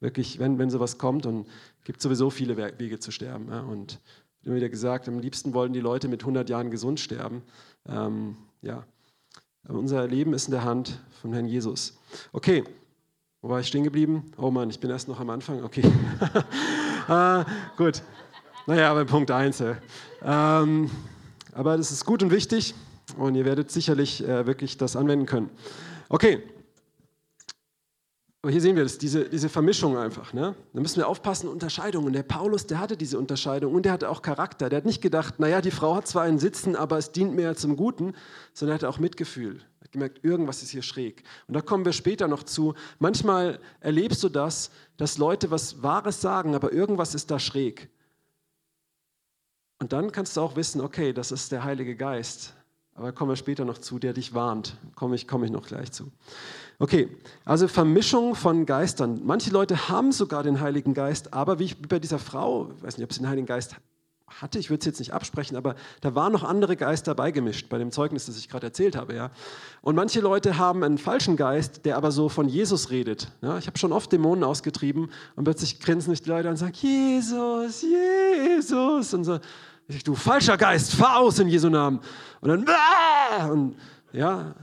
Wirklich, wenn, wenn sowas kommt und es gibt sowieso viele Wege zu sterben. Ja? Und immer wieder gesagt, am liebsten wollen die Leute mit 100 Jahren gesund sterben. Ähm, ja, Unser Leben ist in der Hand von Herrn Jesus. Okay, wo war ich stehen geblieben? Oh Mann, ich bin erst noch am Anfang. Okay. ah, gut. Naja, bei Punkt 1. Ähm, aber das ist gut und wichtig und ihr werdet sicherlich äh, wirklich das anwenden können. Okay. Aber hier sehen wir das, diese, diese Vermischung einfach. Ne? Da müssen wir aufpassen, Unterscheidungen. Der Paulus, der hatte diese Unterscheidung und der hatte auch Charakter. Der hat nicht gedacht, naja, die Frau hat zwar einen Sitzen, aber es dient mehr zum Guten, sondern er hatte auch Mitgefühl. Er gemerkt, irgendwas ist hier schräg. Und da kommen wir später noch zu. Manchmal erlebst du das, dass Leute was Wahres sagen, aber irgendwas ist da schräg. Und dann kannst du auch wissen, okay, das ist der Heilige Geist. Aber kommen wir später noch zu, der dich warnt. Komme ich, komme ich noch gleich zu. Okay, also Vermischung von Geistern. Manche Leute haben sogar den Heiligen Geist, aber wie, ich, bei dieser Frau, ich weiß nicht, ob sie den Heiligen Geist hatte, ich würde es jetzt nicht absprechen, aber da waren noch andere Geister beigemischt bei dem Zeugnis, das ich gerade erzählt habe. Ja. Und manche Leute haben einen falschen Geist, der aber so von Jesus redet. Ja. Ich habe schon oft Dämonen ausgetrieben und plötzlich grinsen sich die Leute und sagen, Jesus, Jesus. Und so, ich, du falscher Geist, fahr aus in Jesu Namen. Und dann, und ja,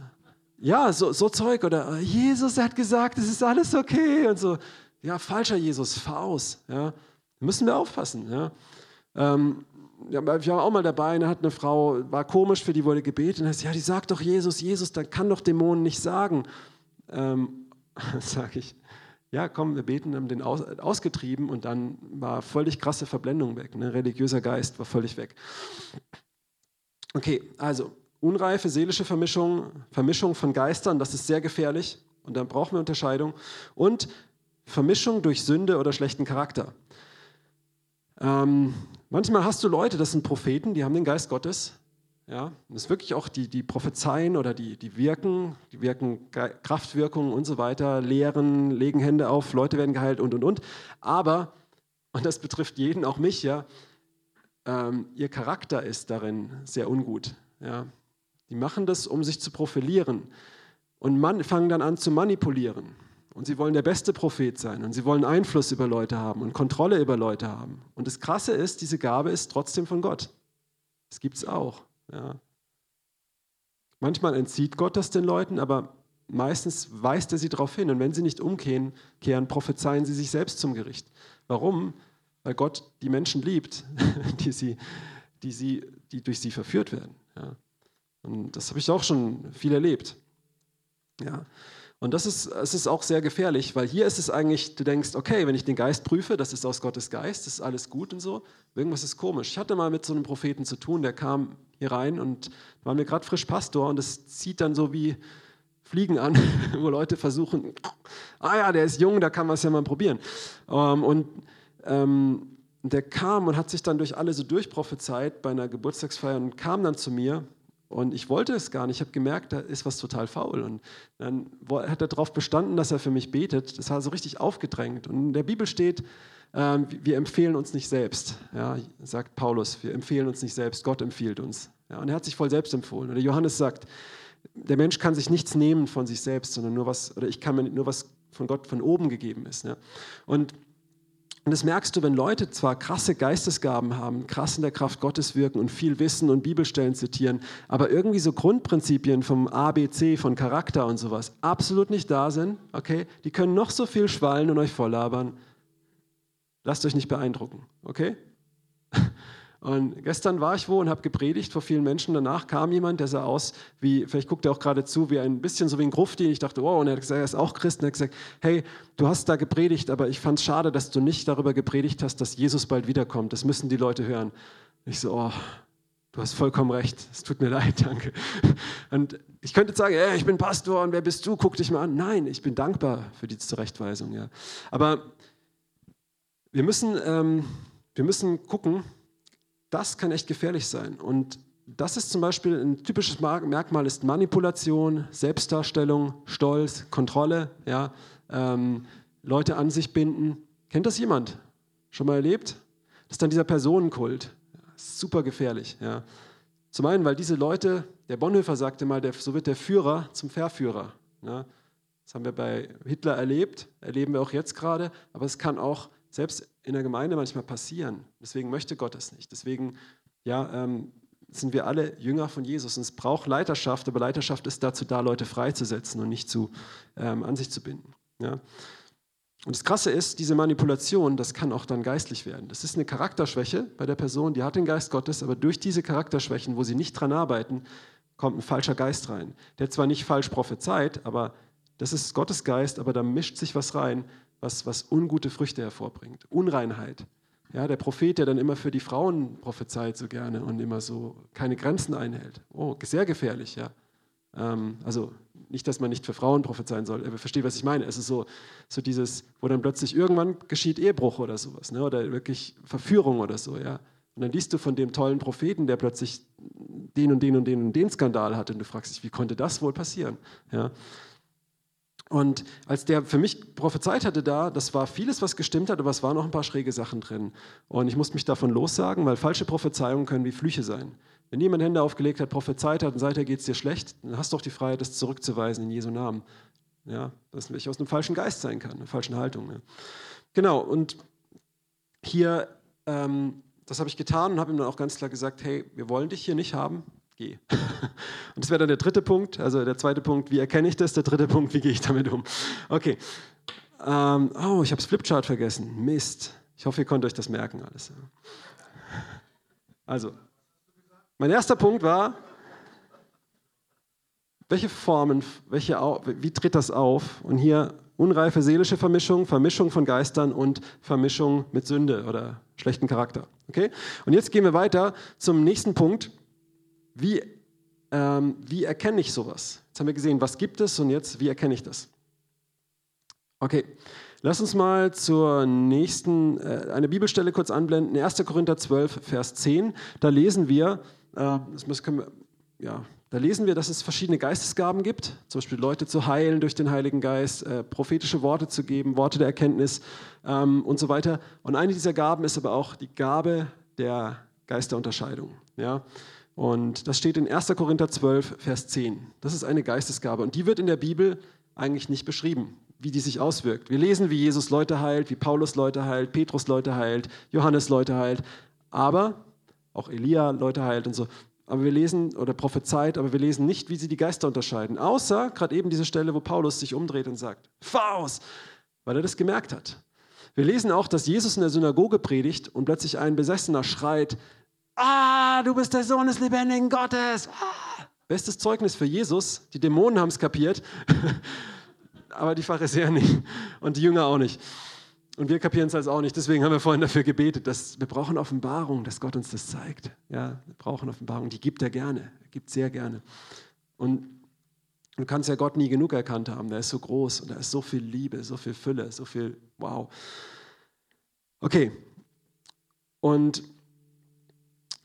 ja, so, so Zeug. Oder Jesus hat gesagt, es ist alles okay. Und so, ja, falscher Jesus, fahr aus. Ja. Müssen wir aufpassen. Ja. Ähm, ja, wir waren auch mal dabei, da hat eine Frau, war komisch, für die wurde gebetet, und hat ja, die sagt doch Jesus, Jesus, dann kann doch Dämonen nicht sagen. Ähm, sag ich, ja, komm, wir beten, haben den aus, ausgetrieben und dann war völlig krasse Verblendung weg. Ne? Religiöser Geist war völlig weg. Okay, also unreife seelische Vermischung, Vermischung von Geistern, das ist sehr gefährlich und dann brauchen wir Unterscheidung. Und Vermischung durch Sünde oder schlechten Charakter. Ähm, manchmal hast du Leute, das sind Propheten, die haben den Geist Gottes, ja, das ist wirklich auch die, die Prophezeien oder die, die wirken, die wirken Kraftwirkungen und so weiter, lehren, legen Hände auf, Leute werden geheilt und und und. Aber, und das betrifft jeden, auch mich, ja, ähm, ihr Charakter ist darin sehr ungut. Ja. Die machen das, um sich zu profilieren und man, fangen dann an zu manipulieren. Und sie wollen der beste Prophet sein und sie wollen Einfluss über Leute haben und Kontrolle über Leute haben. Und das Krasse ist, diese Gabe ist trotzdem von Gott. Das gibt es auch. Ja. Manchmal entzieht Gott das den Leuten, aber meistens weist er sie darauf hin. Und wenn sie nicht umkehren, kehren, prophezeien sie sich selbst zum Gericht. Warum? Weil Gott die Menschen liebt, die, sie, die, sie, die durch sie verführt werden. Ja. Und das habe ich auch schon viel erlebt. Ja. Und das ist, es ist auch sehr gefährlich, weil hier ist es eigentlich, du denkst, okay, wenn ich den Geist prüfe, das ist aus Gottes Geist, das ist alles gut und so, irgendwas ist komisch. Ich hatte mal mit so einem Propheten zu tun, der kam hier rein und war mir gerade frisch Pastor und das zieht dann so wie Fliegen an, wo Leute versuchen, ah ja, der ist jung, da kann man es ja mal probieren. Ähm, und ähm, der kam und hat sich dann durch alle so durchprophezeit bei einer Geburtstagsfeier und kam dann zu mir und ich wollte es gar nicht. Ich habe gemerkt, da ist was total faul. Und dann hat er darauf bestanden, dass er für mich betet. Das war so richtig aufgedrängt. Und in der Bibel steht, äh, wir empfehlen uns nicht selbst. Ja, sagt Paulus, wir empfehlen uns nicht selbst. Gott empfiehlt uns. Ja, und er hat sich voll selbst empfohlen. Oder Johannes sagt, der Mensch kann sich nichts nehmen von sich selbst, sondern nur was, oder ich kann mir nur was von Gott von oben gegeben ist. Ja. Und und das merkst du, wenn Leute zwar krasse Geistesgaben haben, krass in der Kraft Gottes wirken und viel wissen und Bibelstellen zitieren, aber irgendwie so Grundprinzipien vom ABC, von Charakter und sowas absolut nicht da sind, okay? Die können noch so viel schwallen und euch volllabern. Lasst euch nicht beeindrucken, okay? Und gestern war ich wo und habe gepredigt vor vielen Menschen. Danach kam jemand, der sah aus wie, vielleicht guckt er auch gerade zu, wie ein bisschen so wie ein Grufti. Ich dachte, oh, und er hat gesagt, er ist auch Christ. Und er hat gesagt, hey, du hast da gepredigt, aber ich fand es schade, dass du nicht darüber gepredigt hast, dass Jesus bald wiederkommt. Das müssen die Leute hören. Ich so, oh, du hast vollkommen recht. Es tut mir leid, danke. Und ich könnte sagen, hey, ich bin Pastor und wer bist du? Guck dich mal an. Nein, ich bin dankbar für die Zurechtweisung. Ja. Aber wir müssen, ähm, wir müssen gucken, das kann echt gefährlich sein. Und das ist zum Beispiel ein typisches Merkmal ist Manipulation, Selbstdarstellung, Stolz, Kontrolle, ja, ähm, Leute an sich binden. Kennt das jemand? Schon mal erlebt? Das ist dann dieser Personenkult. super gefährlich. Ja. Zum einen, weil diese Leute, der Bonhoeffer sagte mal, der, so wird der Führer zum Verführer. Ja. Das haben wir bei Hitler erlebt, erleben wir auch jetzt gerade, aber es kann auch selbst in der Gemeinde manchmal passieren. Deswegen möchte Gott es nicht. Deswegen, ja, ähm, sind wir alle Jünger von Jesus. Und es braucht Leiterschaft, aber Leiterschaft ist dazu da, Leute freizusetzen und nicht zu, ähm, an sich zu binden. Ja? Und das Krasse ist, diese Manipulation, das kann auch dann geistlich werden. Das ist eine Charakterschwäche bei der Person, die hat den Geist Gottes, aber durch diese Charakterschwächen, wo sie nicht dran arbeiten, kommt ein falscher Geist rein. Der zwar nicht falsch prophezeit, aber das ist Gottes Geist, aber da mischt sich was rein, was, was ungute Früchte hervorbringt. Unreinheit. Ja, der Prophet, der dann immer für die Frauen prophezeit so gerne und immer so keine Grenzen einhält. Oh, sehr gefährlich, ja. Ähm, also nicht, dass man nicht für Frauen prophezeien soll, aber versteht, was ich meine. Es ist so, so dieses, wo dann plötzlich irgendwann geschieht Ehebruch oder sowas, ne? oder wirklich Verführung oder so, ja. Und dann liest du von dem tollen Propheten, der plötzlich den und den und den und den Skandal hatte und du fragst dich, wie konnte das wohl passieren? Ja. Und als der für mich prophezeit hatte da, das war vieles, was gestimmt hat, aber es waren noch ein paar schräge Sachen drin. Und ich musste mich davon lossagen, weil falsche Prophezeiungen können wie Flüche sein. Wenn jemand Hände aufgelegt hat, prophezeit hat und seither geht es dir schlecht, dann hast du doch die Freiheit, das zurückzuweisen in Jesu Namen. Ja, dass ich aus einem falschen Geist sein kann, einer falschen Haltung. Ja. Genau, und hier, ähm, das habe ich getan und habe ihm dann auch ganz klar gesagt, hey, wir wollen dich hier nicht haben, geh. Und das wäre dann der dritte Punkt. Also der zweite Punkt, wie erkenne ich das? Der dritte Punkt, wie gehe ich damit um? Okay. Ähm, oh, ich habe das Flipchart vergessen. Mist. Ich hoffe, ihr könnt euch das merken alles. Also, mein erster Punkt war, welche Formen, welche, wie tritt das auf? Und hier unreife seelische Vermischung, Vermischung von Geistern und Vermischung mit Sünde oder schlechten Charakter. Okay? Und jetzt gehen wir weiter zum nächsten Punkt. Wie, ähm, wie erkenne ich sowas? Jetzt haben wir gesehen, was gibt es und jetzt, wie erkenne ich das? Okay, lass uns mal zur nächsten, äh, eine Bibelstelle kurz anblenden. 1. Korinther 12, Vers 10. Da lesen wir, äh, das können wir, ja, da lesen wir, dass es verschiedene Geistesgaben gibt, zum Beispiel Leute zu heilen durch den Heiligen Geist, äh, prophetische Worte zu geben, Worte der Erkenntnis ähm, und so weiter. Und eine dieser Gaben ist aber auch die Gabe der Geisterunterscheidung. Ja? Und das steht in 1. Korinther 12, Vers 10. Das ist eine Geistesgabe und die wird in der Bibel eigentlich nicht beschrieben, wie die sich auswirkt. Wir lesen, wie Jesus Leute heilt, wie Paulus Leute heilt, Petrus Leute heilt, Johannes Leute heilt, aber auch Elia Leute heilt und so. Aber wir lesen, oder prophezeit, aber wir lesen nicht, wie sie die Geister unterscheiden. Außer gerade eben diese Stelle, wo Paulus sich umdreht und sagt, Faust, weil er das gemerkt hat. Wir lesen auch, dass Jesus in der Synagoge predigt und plötzlich ein Besessener schreit, Ah, du bist der Sohn des lebendigen Gottes. Ah. Bestes Zeugnis für Jesus. Die Dämonen haben es kapiert, aber die Pharisäer nicht und die Jünger auch nicht. Und wir kapieren es also auch nicht. Deswegen haben wir vorhin dafür gebetet, dass wir brauchen Offenbarung, dass Gott uns das zeigt. Ja, wir brauchen Offenbarung. Die gibt er gerne, er gibt sehr gerne. Und du kannst ja Gott nie genug erkannt haben. Der ist so groß und da ist so viel Liebe, so viel Fülle, so viel Wow. Okay. Und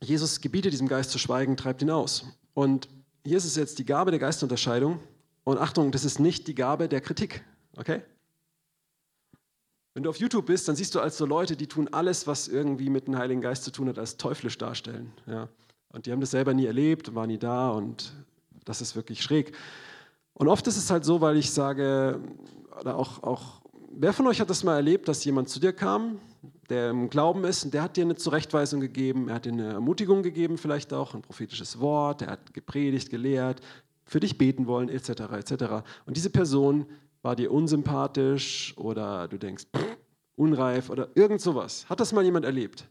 Jesus gebietet diesem Geist zu schweigen, treibt ihn aus. Und hier ist es jetzt die Gabe der Geistunterscheidung. Und Achtung, das ist nicht die Gabe der Kritik. Okay? Wenn du auf YouTube bist, dann siehst du als so Leute, die tun alles, was irgendwie mit dem Heiligen Geist zu tun hat, als teuflisch darstellen. Ja. Und die haben das selber nie erlebt, waren nie da und das ist wirklich schräg. Und oft ist es halt so, weil ich sage, oder auch, auch wer von euch hat das mal erlebt, dass jemand zu dir kam, der im Glauben ist, und der hat dir eine Zurechtweisung gegeben, er hat dir eine Ermutigung gegeben, vielleicht auch ein prophetisches Wort, er hat gepredigt, gelehrt, für dich beten wollen, etc., etc. Und diese Person war dir unsympathisch oder du denkst, pff, unreif oder irgend sowas. Hat das mal jemand erlebt?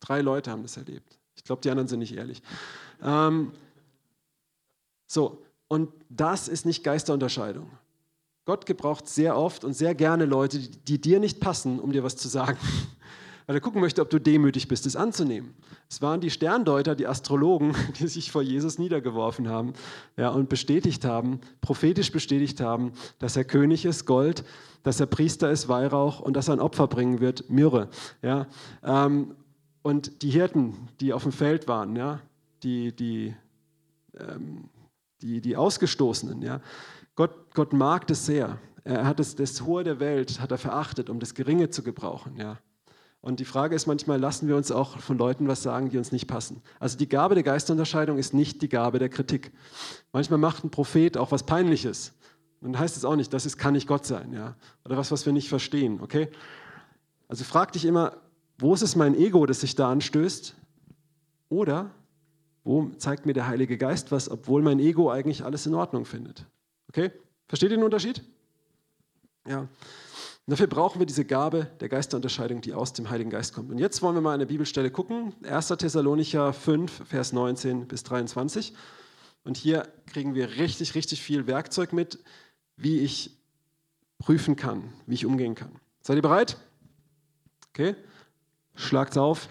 Drei Leute haben das erlebt. Ich glaube, die anderen sind nicht ehrlich. Ähm, so, und das ist nicht Geisterunterscheidung. Gott gebraucht sehr oft und sehr gerne Leute, die, dir nicht passen, um dir was zu sagen. Weil er gucken möchte, ob du demütig bist, es anzunehmen. Es waren die Sterndeuter, die Astrologen, die sich vor Jesus niedergeworfen haben ja, und bestätigt haben, prophetisch bestätigt haben, dass er König ist, Gold, dass er Priester ist, Weihrauch und dass er ein Opfer bringen wird, Myrrhe. Ja. Ähm, und die Hirten, die auf dem Feld waren, ja, die, die, ähm, die, die Ausgestoßenen, ja, Gott, Gott mag das sehr. Er hat das, das Hohe der Welt hat er verachtet, um das Geringe zu gebrauchen. Ja. Und die Frage ist manchmal, lassen wir uns auch von Leuten was sagen, die uns nicht passen. Also die Gabe der Geisterunterscheidung ist nicht die Gabe der Kritik. Manchmal macht ein Prophet auch was Peinliches. Und dann heißt es auch nicht, das ist, kann nicht Gott sein. Ja. Oder was, was wir nicht verstehen. Okay? Also frag dich immer, wo ist es mein Ego, das sich da anstößt? Oder wo zeigt mir der Heilige Geist was, obwohl mein Ego eigentlich alles in Ordnung findet? Okay? Versteht ihr den Unterschied? Ja. Dafür brauchen wir diese Gabe der Geisterunterscheidung, die aus dem Heiligen Geist kommt. Und jetzt wollen wir mal eine Bibelstelle gucken. 1. Thessalonicher 5, Vers 19 bis 23. Und hier kriegen wir richtig, richtig viel Werkzeug mit, wie ich prüfen kann, wie ich umgehen kann. Seid ihr bereit? Okay, schlagt's auf.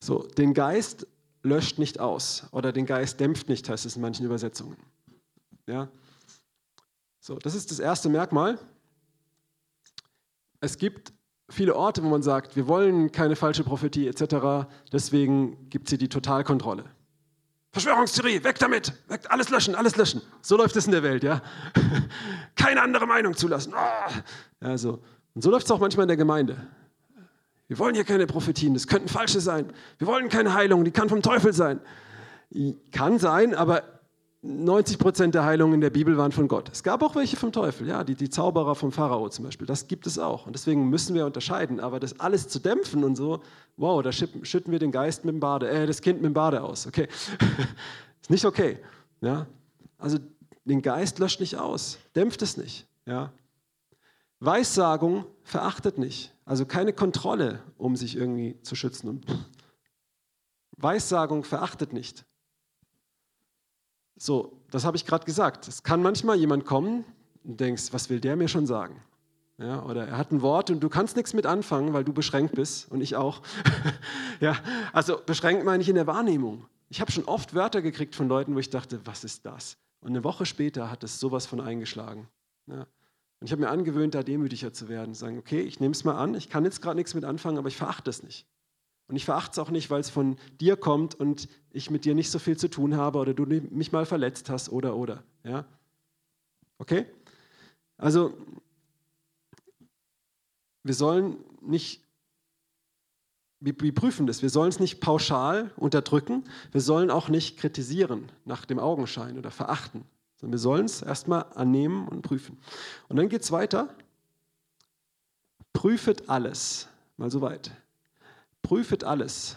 So, den Geist löscht nicht aus oder den Geist dämpft nicht, heißt es in manchen Übersetzungen. Ja? So, das ist das erste Merkmal. Es gibt viele Orte, wo man sagt, wir wollen keine falsche Prophetie etc. Deswegen gibt es hier die Totalkontrolle. Verschwörungstheorie, weg damit, weg, alles löschen, alles löschen. So läuft es in der Welt, ja. Keine andere Meinung zulassen. Ah. Ja. Und so läuft es auch manchmal in der Gemeinde. Wir wollen hier keine Prophetien, das könnten falsche sein. Wir wollen keine Heilung, die kann vom Teufel sein. Kann sein, aber 90 Prozent der Heilungen in der Bibel waren von Gott. Es gab auch welche vom Teufel, ja, die, die Zauberer vom Pharao zum Beispiel. Das gibt es auch. Und deswegen müssen wir unterscheiden. Aber das alles zu dämpfen und so, wow, da schütten wir den Geist mit dem Bade, äh, das Kind mit dem Bade aus. Okay, ist nicht okay. Ja, also den Geist löscht nicht aus, dämpft es nicht. Ja, Weissagung verachtet nicht. Also keine Kontrolle, um sich irgendwie zu schützen. Weissagung verachtet nicht. So, das habe ich gerade gesagt. Es kann manchmal jemand kommen und denkst, was will der mir schon sagen? Ja, oder er hat ein Wort und du kannst nichts mit anfangen, weil du beschränkt bist und ich auch. ja, also beschränkt meine ich in der Wahrnehmung. Ich habe schon oft Wörter gekriegt von Leuten, wo ich dachte, was ist das? Und eine Woche später hat es sowas von eingeschlagen. Ja. Und ich habe mir angewöhnt, da demütiger zu werden, sagen, okay, ich nehme es mal an, ich kann jetzt gerade nichts mit anfangen, aber ich verachte es nicht. Und ich verachte es auch nicht, weil es von dir kommt und ich mit dir nicht so viel zu tun habe oder du mich mal verletzt hast oder oder. Ja? Okay? Also, wir sollen nicht, wir prüfen das, wir sollen es nicht pauschal unterdrücken, wir sollen auch nicht kritisieren nach dem Augenschein oder verachten, sondern wir sollen es erstmal annehmen und prüfen. Und dann geht es weiter. Prüfet alles. Mal so weit. Prüfet alles.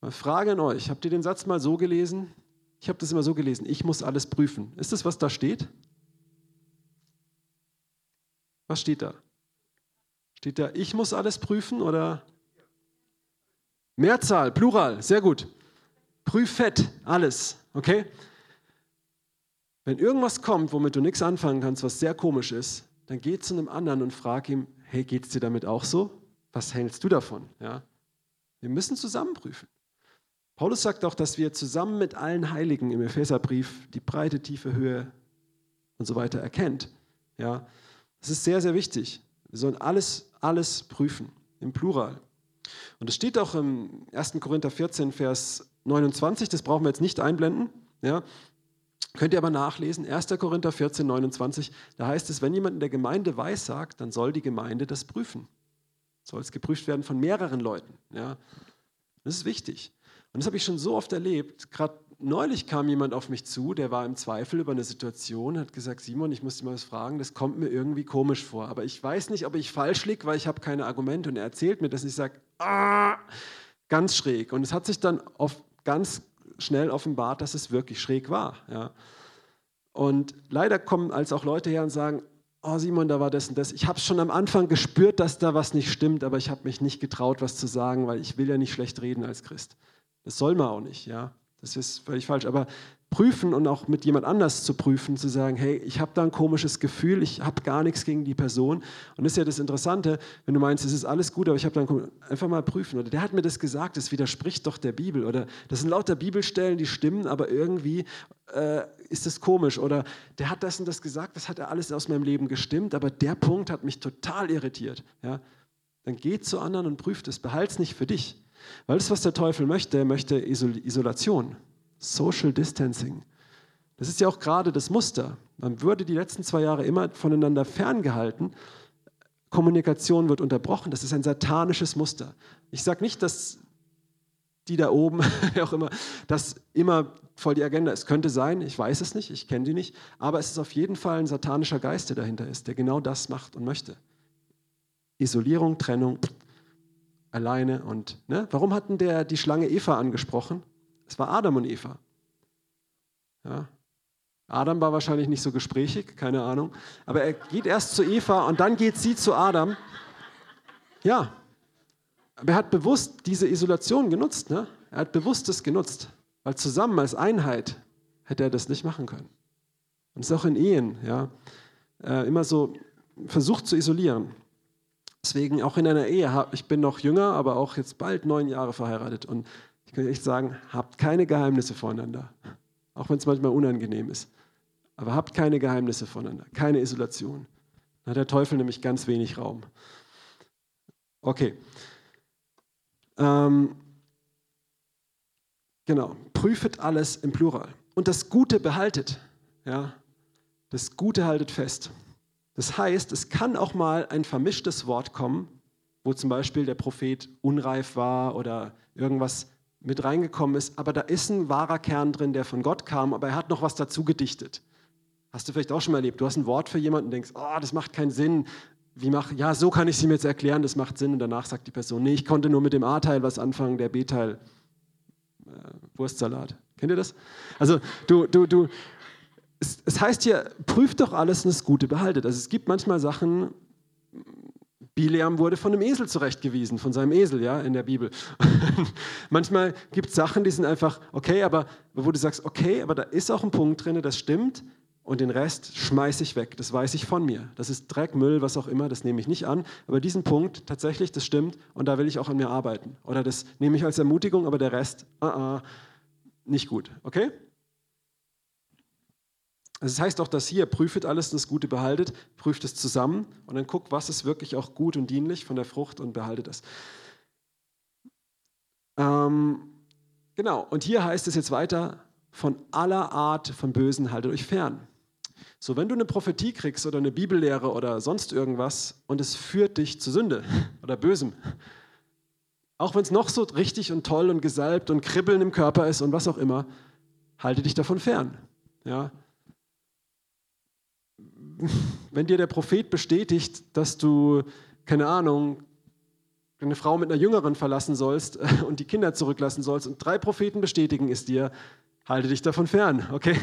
Mal Frage an euch, habt ihr den Satz mal so gelesen? Ich habe das immer so gelesen, ich muss alles prüfen. Ist das, was da steht? Was steht da? Steht da, ich muss alles prüfen oder Mehrzahl, Plural, sehr gut. Prüfet, alles, okay? Wenn irgendwas kommt, womit du nichts anfangen kannst, was sehr komisch ist, dann geh zu einem anderen und frag ihm, hey, geht es dir damit auch so? Was hältst du davon? Ja? Wir müssen zusammen prüfen. Paulus sagt auch, dass wir zusammen mit allen Heiligen im Epheserbrief die breite, tiefe Höhe und so weiter erkennt. Ja, das ist sehr, sehr wichtig. Wir sollen alles, alles prüfen, im Plural. Und es steht auch im 1. Korinther 14, Vers 29, das brauchen wir jetzt nicht einblenden. Ja, Könnt ihr aber nachlesen, 1. Korinther 14, 29, da heißt es, wenn jemand in der Gemeinde weissagt, dann soll die Gemeinde das prüfen soll es geprüft werden von mehreren Leuten. Ja. Das ist wichtig. Und das habe ich schon so oft erlebt. Gerade neulich kam jemand auf mich zu, der war im Zweifel über eine Situation, hat gesagt, Simon, ich muss dir mal was fragen, das kommt mir irgendwie komisch vor. Aber ich weiß nicht, ob ich falsch liege, weil ich habe keine Argumente. Und er erzählt mir das und ich sage, ah, ganz schräg. Und es hat sich dann auf, ganz schnell offenbart, dass es wirklich schräg war. Ja. Und leider kommen als auch Leute her und sagen, oh Simon, da war das und das. Ich habe schon am Anfang gespürt, dass da was nicht stimmt, aber ich habe mich nicht getraut, was zu sagen, weil ich will ja nicht schlecht reden als Christ. Das soll man auch nicht, ja. Das ist völlig falsch. Aber prüfen und auch mit jemand anders zu prüfen, zu sagen, hey, ich habe da ein komisches Gefühl, ich habe gar nichts gegen die Person. Und das ist ja das Interessante, wenn du meinst, es ist alles gut, aber ich habe da ein einfach mal prüfen. Oder der hat mir das gesagt, das widerspricht doch der Bibel. Oder das sind lauter Bibelstellen, die stimmen, aber irgendwie äh, ist das komisch. Oder der hat das und das gesagt, das hat er alles aus meinem Leben gestimmt, aber der Punkt hat mich total irritiert. Ja? Dann geh zu anderen und prüf das, es nicht für dich. Weil das, was der Teufel möchte, er möchte Isolation. Social Distancing. Das ist ja auch gerade das Muster. Man würde die letzten zwei Jahre immer voneinander ferngehalten. Kommunikation wird unterbrochen. Das ist ein satanisches Muster. Ich sage nicht, dass die da oben, auch immer, das immer voll die Agenda ist. Könnte sein, ich weiß es nicht, ich kenne die nicht, aber es ist auf jeden Fall ein satanischer Geist, der dahinter ist, der genau das macht und möchte. Isolierung, Trennung alleine. Und ne? warum hatten der die Schlange Eva angesprochen? Es war Adam und Eva. Ja? Adam war wahrscheinlich nicht so gesprächig, keine Ahnung. Aber er geht erst zu Eva und dann geht sie zu Adam. Ja, aber er hat bewusst diese Isolation genutzt. Ne? Er hat bewusst das genutzt, weil zusammen als Einheit hätte er das nicht machen können. Und es ist auch in Ehen, ja, äh, immer so versucht zu isolieren. Deswegen auch in einer Ehe, ich bin noch jünger, aber auch jetzt bald neun Jahre verheiratet und ich kann echt sagen, habt keine Geheimnisse voneinander, auch wenn es manchmal unangenehm ist. Aber habt keine Geheimnisse voneinander, keine Isolation. Da hat der Teufel nämlich ganz wenig Raum. Okay. Ähm, genau. Prüfet alles im Plural. Und das Gute behaltet. Ja. Das Gute haltet fest. Das heißt, es kann auch mal ein vermischtes Wort kommen, wo zum Beispiel der Prophet unreif war oder irgendwas mit reingekommen ist, aber da ist ein wahrer Kern drin, der von Gott kam, aber er hat noch was dazu gedichtet. Hast du vielleicht auch schon mal erlebt? Du hast ein Wort für jemanden und denkst, oh, das macht keinen Sinn. Wie mach, ja, so kann ich es ihm jetzt erklären, das macht Sinn. Und danach sagt die Person, nee, ich konnte nur mit dem A-Teil was anfangen, der B-Teil, äh, Wurstsalat. Kennt ihr das? Also du, du, du, es, es heißt hier, prüft doch alles und das Gute behaltet. Also es gibt manchmal Sachen, Bileam wurde von einem Esel zurechtgewiesen, von seinem Esel, ja, in der Bibel. manchmal gibt es Sachen, die sind einfach okay, aber wo du sagst, okay, aber da ist auch ein Punkt drin, das stimmt, und den Rest schmeiße ich weg. Das weiß ich von mir. Das ist Dreck, Müll, was auch immer, das nehme ich nicht an. Aber diesen Punkt, tatsächlich, das stimmt und da will ich auch an mir arbeiten. Oder das nehme ich als Ermutigung, aber der Rest, uh -uh, nicht gut. Okay? Also das heißt auch, dass hier prüft alles und das Gute behaltet, prüft es zusammen und dann guckt, was ist wirklich auch gut und dienlich von der Frucht und behaltet es. Ähm, genau, und hier heißt es jetzt weiter, von aller Art von Bösen haltet euch fern. So, wenn du eine Prophetie kriegst oder eine Bibellehre oder sonst irgendwas und es führt dich zu Sünde oder Bösem, auch wenn es noch so richtig und toll und gesalbt und kribbeln im Körper ist und was auch immer, halte dich davon fern. Ja? Wenn dir der Prophet bestätigt, dass du, keine Ahnung, eine Frau mit einer Jüngeren verlassen sollst und die Kinder zurücklassen sollst und drei Propheten bestätigen es dir, halte dich davon fern, okay?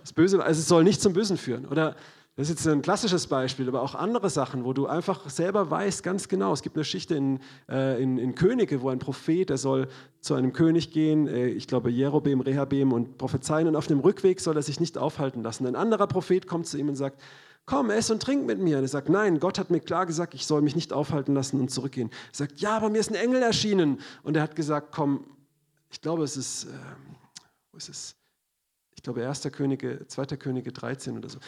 Das Böse, also es soll nicht zum Bösen führen. Oder das ist jetzt ein klassisches Beispiel, aber auch andere Sachen, wo du einfach selber weißt, ganz genau. Es gibt eine Geschichte in, äh, in, in, Könige, wo ein Prophet, der soll zu einem König gehen, äh, ich glaube Jerobem, Rehabem und prophezeien und auf dem Rückweg soll er sich nicht aufhalten lassen. Ein anderer Prophet kommt zu ihm und sagt, komm, ess und trink mit mir. Und er sagt, nein, Gott hat mir klar gesagt, ich soll mich nicht aufhalten lassen und zurückgehen. Er sagt, ja, aber mir ist ein Engel erschienen. Und er hat gesagt, komm, ich glaube, es ist, äh, wo ist es? ich glaube, 1. Könige, 2. Könige 13 oder so.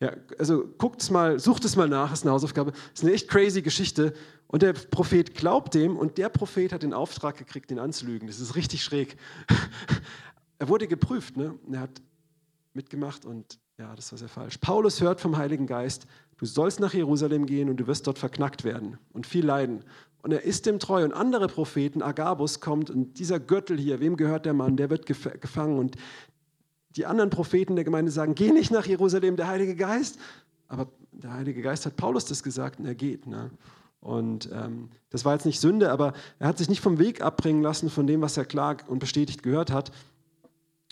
Ja, also guckt es mal, sucht es mal nach, ist eine Hausaufgabe. ist eine echt crazy Geschichte. Und der Prophet glaubt dem und der Prophet hat den Auftrag gekriegt, ihn anzulügen. Das ist richtig schräg. er wurde geprüft, ne? er hat mitgemacht und ja, das war sehr falsch. Paulus hört vom Heiligen Geist, du sollst nach Jerusalem gehen und du wirst dort verknackt werden und viel leiden. Und er ist dem treu. Und andere Propheten, Agabus kommt und dieser Gürtel hier, wem gehört der Mann? Der wird gefangen und die anderen Propheten der Gemeinde sagen, geh nicht nach Jerusalem, der Heilige Geist. Aber der Heilige Geist hat Paulus das gesagt und er geht. Ne? Und ähm, das war jetzt nicht Sünde, aber er hat sich nicht vom Weg abbringen lassen von dem, was er klar und bestätigt gehört hat.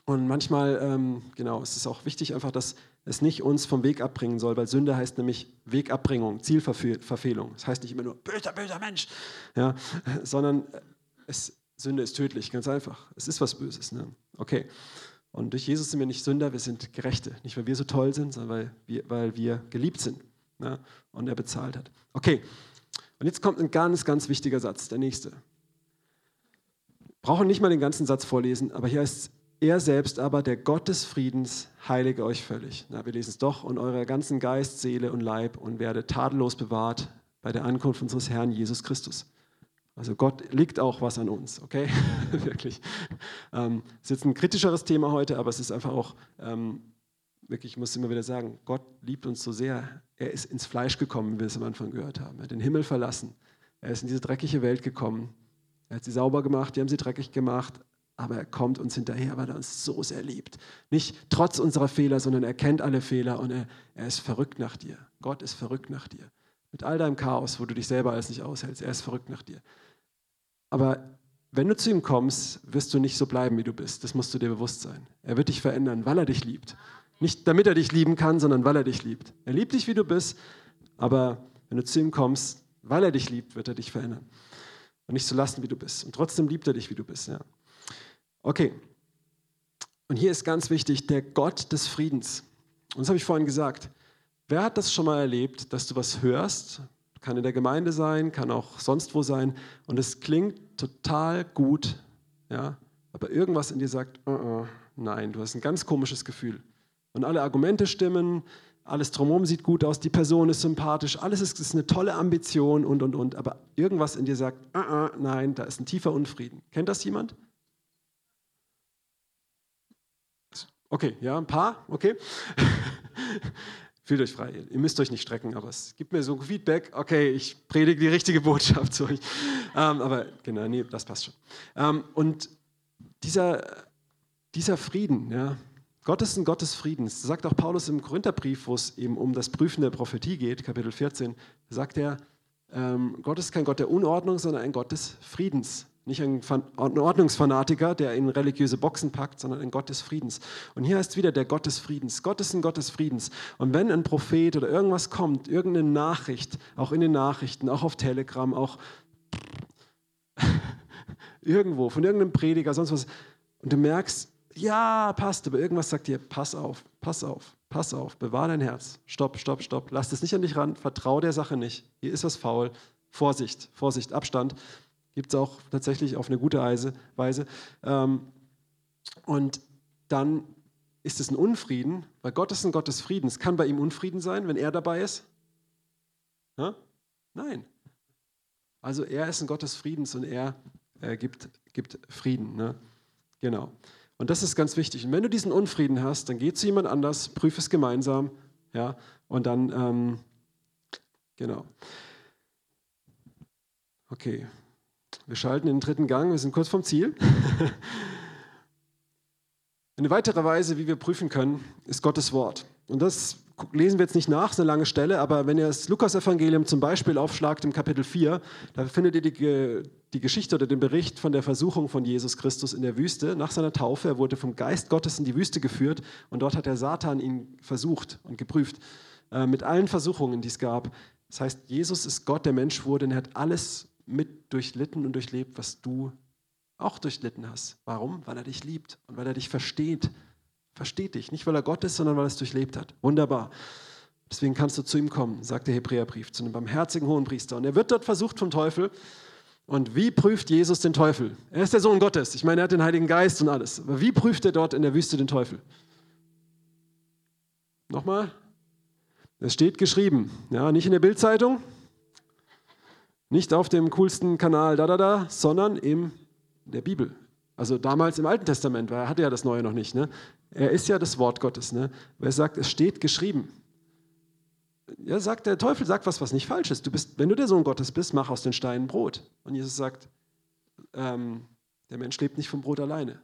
Und manchmal, ähm, genau, es ist auch wichtig einfach, dass es nicht uns vom Weg abbringen soll, weil Sünde heißt nämlich Wegabbringung, Zielverfehlung. Das heißt nicht immer nur böser, böser Mensch, ja, sondern es, Sünde ist tödlich, ganz einfach. Es ist was Böses. Ne? Okay. Und durch Jesus sind wir nicht Sünder, wir sind Gerechte. Nicht, weil wir so toll sind, sondern weil wir, weil wir geliebt sind ne? und er bezahlt hat. Okay, und jetzt kommt ein ganz, ganz wichtiger Satz, der nächste. Brauchen nicht mal den ganzen Satz vorlesen, aber hier heißt es, er selbst aber, der Gott des Friedens, heilige euch völlig. Na, wir lesen es doch, und eurer ganzen Geist, Seele und Leib und werde tadellos bewahrt bei der Ankunft unseres Herrn Jesus Christus. Also Gott liegt auch was an uns, okay? wirklich. Ähm, ist jetzt ein kritischeres Thema heute, aber es ist einfach auch, ähm, wirklich, ich muss immer wieder sagen, Gott liebt uns so sehr. Er ist ins Fleisch gekommen, wie wir es am Anfang gehört haben. Er hat den Himmel verlassen. Er ist in diese dreckige Welt gekommen. Er hat sie sauber gemacht, die haben sie dreckig gemacht, aber er kommt uns hinterher, weil er uns so sehr liebt. Nicht trotz unserer Fehler, sondern er kennt alle Fehler und er, er ist verrückt nach dir. Gott ist verrückt nach dir. Mit all deinem Chaos, wo du dich selber alles nicht aushältst, er ist verrückt nach dir. Aber wenn du zu ihm kommst, wirst du nicht so bleiben, wie du bist. Das musst du dir bewusst sein. Er wird dich verändern, weil er dich liebt. Nicht damit er dich lieben kann, sondern weil er dich liebt. Er liebt dich, wie du bist, aber wenn du zu ihm kommst, weil er dich liebt, wird er dich verändern. Und nicht so lassen, wie du bist. Und trotzdem liebt er dich, wie du bist. Ja. Okay. Und hier ist ganz wichtig, der Gott des Friedens. Und das habe ich vorhin gesagt. Wer hat das schon mal erlebt, dass du was hörst? Kann in der Gemeinde sein, kann auch sonst wo sein. Und es klingt total gut, ja, aber irgendwas in dir sagt, uh -uh, nein, du hast ein ganz komisches Gefühl. Und alle Argumente stimmen, alles drumherum sieht gut aus, die Person ist sympathisch, alles ist, ist eine tolle Ambition und, und, und. Aber irgendwas in dir sagt, uh -uh, nein, da ist ein tiefer Unfrieden. Kennt das jemand? Okay, ja, ein paar, okay. Fühlt euch frei, ihr müsst euch nicht strecken, aber es gibt mir so Feedback, okay, ich predige die richtige Botschaft zu euch. Ähm, aber genau, nee, das passt schon. Ähm, und dieser, dieser Frieden, ja, Gott ist ein Gott des Friedens. Sagt auch Paulus im Korintherbrief, wo es eben um das Prüfen der Prophetie geht, Kapitel 14, sagt er, ähm, Gott ist kein Gott der Unordnung, sondern ein Gott des Friedens. Nicht ein Ordnungsfanatiker, der in religiöse Boxen packt, sondern ein Gott des Friedens. Und hier heißt wieder der Gott des Friedens. Gott ist ein Gott des Friedens. Und wenn ein Prophet oder irgendwas kommt, irgendeine Nachricht, auch in den Nachrichten, auch auf Telegram, auch irgendwo, von irgendeinem Prediger, sonst was, und du merkst, ja, passt, aber irgendwas sagt dir, pass auf, pass auf, pass auf, bewahr dein Herz. Stopp, stopp, stopp. Lass es nicht an dich ran, vertrau der Sache nicht. Hier ist was faul. Vorsicht, Vorsicht, Abstand. Gibt es auch tatsächlich auf eine gute Weise. Ähm, und dann ist es ein Unfrieden, weil Gott ist ein Gott des Friedens. Kann bei ihm Unfrieden sein, wenn er dabei ist? Ja? Nein. Also er ist ein Gott des Friedens und er äh, gibt, gibt Frieden. Ne? Genau. Und das ist ganz wichtig. Und wenn du diesen Unfrieden hast, dann geh zu jemand anders, prüf es gemeinsam, ja, und dann, ähm, genau. Okay, wir schalten in den dritten Gang, wir sind kurz vom Ziel. Eine weitere Weise, wie wir prüfen können, ist Gottes Wort. Und das lesen wir jetzt nicht nach, ist eine lange Stelle, aber wenn ihr das Lukas-Evangelium zum Beispiel aufschlagt im Kapitel 4, da findet ihr die, die Geschichte oder den Bericht von der Versuchung von Jesus Christus in der Wüste nach seiner Taufe. Er wurde vom Geist Gottes in die Wüste geführt und dort hat der Satan ihn versucht und geprüft äh, mit allen Versuchungen, die es gab. Das heißt, Jesus ist Gott, der Mensch wurde und er hat alles mit durchlitten und durchlebt, was du auch durchlitten hast. Warum? Weil er dich liebt und weil er dich versteht versteht dich. Nicht, weil er Gott ist, sondern weil er es durchlebt hat. Wunderbar. Deswegen kannst du zu ihm kommen, sagt der Hebräerbrief, zu einem barmherzigen Hohenpriester. Und er wird dort versucht vom Teufel. Und wie prüft Jesus den Teufel? Er ist der Sohn Gottes. Ich meine, er hat den Heiligen Geist und alles. Aber wie prüft er dort in der Wüste den Teufel? Nochmal? Es steht geschrieben. Ja, nicht in der Bildzeitung, nicht auf dem coolsten Kanal da da da, sondern in der Bibel. Also damals im Alten Testament, weil er hatte ja das Neue noch nicht. Ne? Er ist ja das Wort Gottes. Ne? er sagt, es steht geschrieben. Ja, sagt der Teufel sagt was, was nicht falsch ist. Du bist, wenn du der Sohn Gottes bist, mach aus den Steinen Brot. Und Jesus sagt, ähm, der Mensch lebt nicht vom Brot alleine.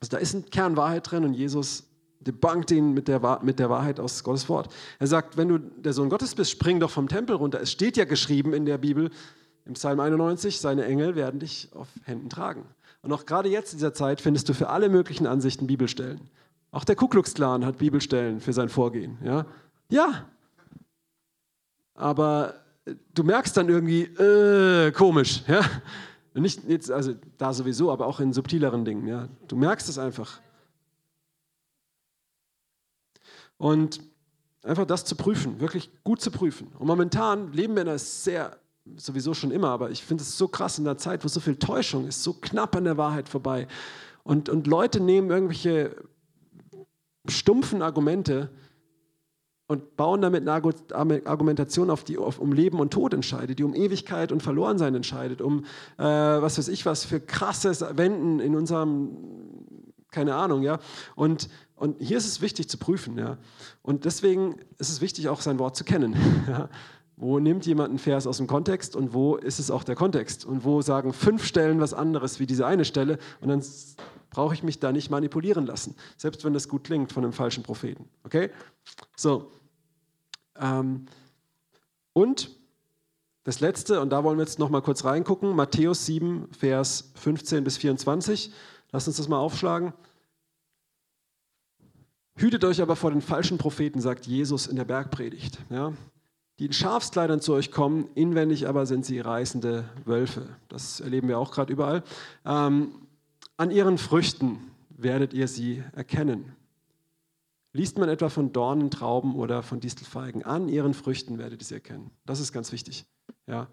Also da ist eine Kernwahrheit drin und Jesus debankt ihn mit der, mit der Wahrheit aus Gottes Wort. Er sagt, wenn du der Sohn Gottes bist, spring doch vom Tempel runter. Es steht ja geschrieben in der Bibel, im Psalm 91, seine Engel werden dich auf Händen tragen. Und auch gerade jetzt in dieser Zeit findest du für alle möglichen Ansichten Bibelstellen. Auch der Ku Klux Klan hat Bibelstellen für sein Vorgehen. Ja, ja. aber äh, du merkst dann irgendwie, äh, komisch. Ja? Nicht jetzt, also da sowieso, aber auch in subtileren Dingen. Ja? Du merkst es einfach. Und einfach das zu prüfen, wirklich gut zu prüfen. Und momentan leben wir in einer sehr sowieso schon immer, aber ich finde es so krass in der Zeit, wo so viel Täuschung ist, so knapp an der Wahrheit vorbei. Und, und Leute nehmen irgendwelche stumpfen Argumente und bauen damit eine Argumentation auf, die um Leben und Tod entscheidet, die um Ewigkeit und Verlorensein entscheidet, um äh, was weiß ich was für krasses Wenden in unserem, keine Ahnung, ja. Und, und hier ist es wichtig zu prüfen, ja. Und deswegen ist es wichtig, auch sein Wort zu kennen. Ja? Wo nimmt jemand einen Vers aus dem Kontext und wo ist es auch der Kontext? Und wo sagen fünf Stellen was anderes wie diese eine Stelle und dann brauche ich mich da nicht manipulieren lassen, selbst wenn das gut klingt von einem falschen Propheten. Okay? So. Ähm, und das letzte, und da wollen wir jetzt noch mal kurz reingucken, Matthäus 7, Vers 15 bis 24. Lass uns das mal aufschlagen. Hütet euch aber vor den falschen Propheten, sagt Jesus in der Bergpredigt. Ja? Die in Schafskleidern zu euch kommen, inwendig aber sind sie reißende Wölfe. Das erleben wir auch gerade überall. Ähm, an ihren Früchten werdet ihr sie erkennen. Liest man etwa von Dornen, Trauben oder von Distelfeigen, an ihren Früchten werdet ihr sie erkennen. Das ist ganz wichtig. Ja.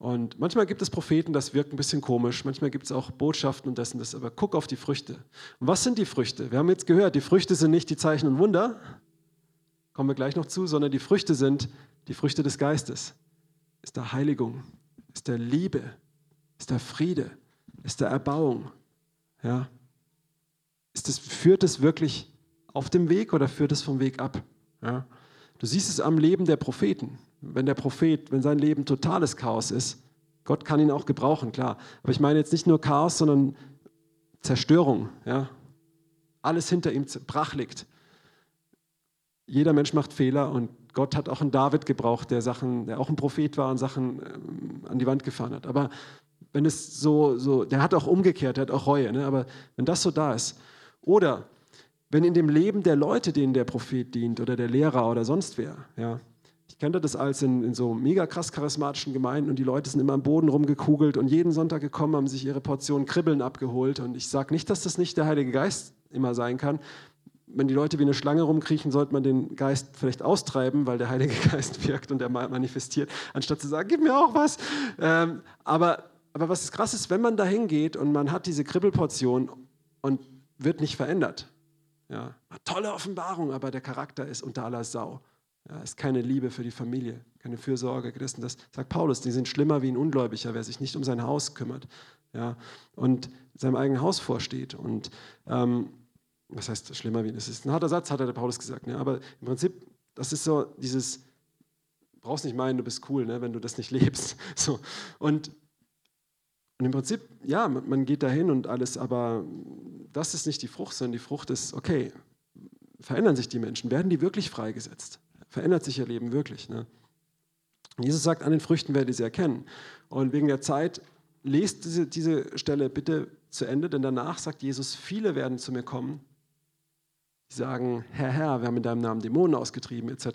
Und manchmal gibt es Propheten, das wirkt ein bisschen komisch. Manchmal gibt es auch Botschaften und das und das. Aber guck auf die Früchte. Und was sind die Früchte? Wir haben jetzt gehört, die Früchte sind nicht die Zeichen und Wunder, kommen wir gleich noch zu, sondern die Früchte sind die Früchte des Geistes. Ist der Heiligung, ist der Liebe, ist der Friede, ist der Erbauung. Ja? Ist es, führt es wirklich auf dem Weg oder führt es vom Weg ab? Ja? Du siehst es am Leben der Propheten wenn der Prophet, wenn sein Leben totales Chaos ist, Gott kann ihn auch gebrauchen, klar. Aber ich meine jetzt nicht nur Chaos, sondern Zerstörung. Ja? Alles hinter ihm brach liegt. Jeder Mensch macht Fehler und Gott hat auch einen David gebraucht, der Sachen, der auch ein Prophet war und Sachen ähm, an die Wand gefahren hat. Aber wenn es so, so, der hat auch umgekehrt, der hat auch Reue. Ne? Aber wenn das so da ist, oder wenn in dem Leben der Leute, denen der Prophet dient oder der Lehrer oder sonst wer, ja, ich kannte das als in, in, so mega krass charismatischen Gemeinden und die Leute sind immer am Boden rumgekugelt und jeden Sonntag gekommen, haben sich ihre Portion Kribbeln abgeholt. Und ich sage nicht, dass das nicht der Heilige Geist immer sein kann. Wenn die Leute wie eine Schlange rumkriechen, sollte man den Geist vielleicht austreiben, weil der Heilige Geist wirkt und er manifestiert, anstatt zu sagen, gib mir auch was. Ähm, aber, aber was krass ist, wenn man da hingeht und man hat diese Kribbelportion und wird nicht verändert. Ja, tolle Offenbarung, aber der Charakter ist unter aller Sau. Ja, ist keine Liebe für die Familie, keine Fürsorge. Das, das sagt Paulus, die sind schlimmer wie ein Ungläubiger, wer sich nicht um sein Haus kümmert ja, und seinem eigenen Haus vorsteht. Und ähm, was heißt schlimmer wie, das ist ein harter Satz, hat der Paulus gesagt. Ne? Aber im Prinzip, das ist so dieses, brauchst nicht meinen, du bist cool, ne, wenn du das nicht lebst. So. Und, und im Prinzip, ja, man, man geht dahin und alles, aber das ist nicht die Frucht, sondern die Frucht ist, okay, verändern sich die Menschen, werden die wirklich freigesetzt? Verändert sich ihr Leben wirklich. Ne? Jesus sagt, an den Früchten werdet ihr sie erkennen. Und wegen der Zeit, lest diese, diese Stelle bitte zu Ende, denn danach sagt Jesus, viele werden zu mir kommen, die sagen, Herr, Herr, wir haben in deinem Namen Dämonen ausgetrieben, etc.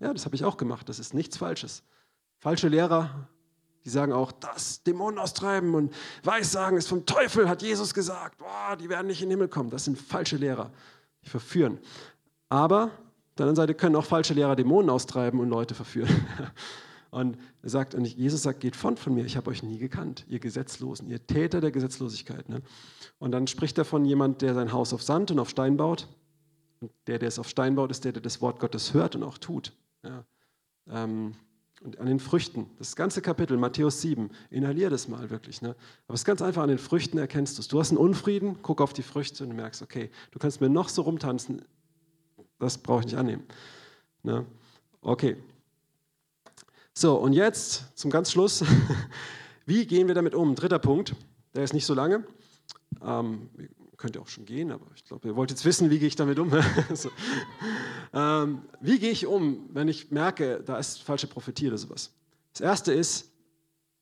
Ja, das habe ich auch gemacht, das ist nichts Falsches. Falsche Lehrer, die sagen auch, das Dämonen austreiben und Weissagen ist vom Teufel, hat Jesus gesagt. Boah, die werden nicht in den Himmel kommen. Das sind falsche Lehrer, die verführen. Aber der anderen Seite können auch falsche Lehrer Dämonen austreiben und Leute verführen. Und er sagt, und Jesus sagt, geht von von mir, ich habe euch nie gekannt, ihr Gesetzlosen, ihr Täter der Gesetzlosigkeit. Ne? Und dann spricht er von jemand, der sein Haus auf Sand und auf Stein baut. Und der, der es auf Stein baut, ist der, der das Wort Gottes hört und auch tut. Ja. Ähm, und an den Früchten, das ganze Kapitel, Matthäus 7, inhalier das mal wirklich. Ne? Aber es ist ganz einfach, an den Früchten erkennst du es. Du hast einen Unfrieden, guck auf die Früchte und merkst, okay, du kannst mir noch so rumtanzen, das brauche ich nicht annehmen. Ne? Okay. So, und jetzt zum ganz Schluss. Wie gehen wir damit um? Dritter Punkt, der ist nicht so lange. Ähm, könnt auch schon gehen, aber ich glaube, ihr wollt jetzt wissen, wie gehe ich damit um. so. ähm, wie gehe ich um, wenn ich merke, da ist falsche Prophetie oder sowas? Das erste ist,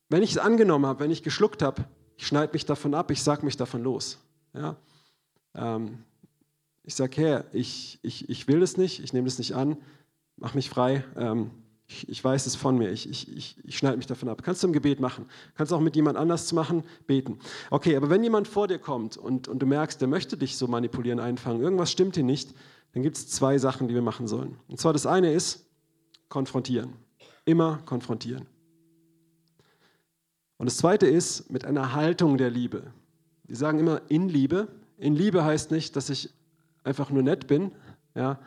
wenn ich es angenommen habe, wenn ich geschluckt habe, ich schneide mich davon ab, ich sage mich davon los. Ja? Ähm, ich sage, Herr, ich, ich, ich will das nicht, ich nehme das nicht an, mach mich frei, ähm, ich, ich, weiß es von mir, ich, ich, ich, ich schneide mich davon ab. Kannst du im Gebet machen, kannst auch mit jemand anders machen, beten. Okay, aber wenn jemand vor dir kommt und, und du merkst, der möchte dich so manipulieren, einfangen, irgendwas stimmt hier nicht, dann gibt es zwei Sachen, die wir machen sollen. Und zwar das eine ist, konfrontieren. Immer konfrontieren. Und das zweite ist, mit einer Haltung der Liebe. Die sagen immer in Liebe. In Liebe heißt nicht, dass ich einfach nur nett bin, ja,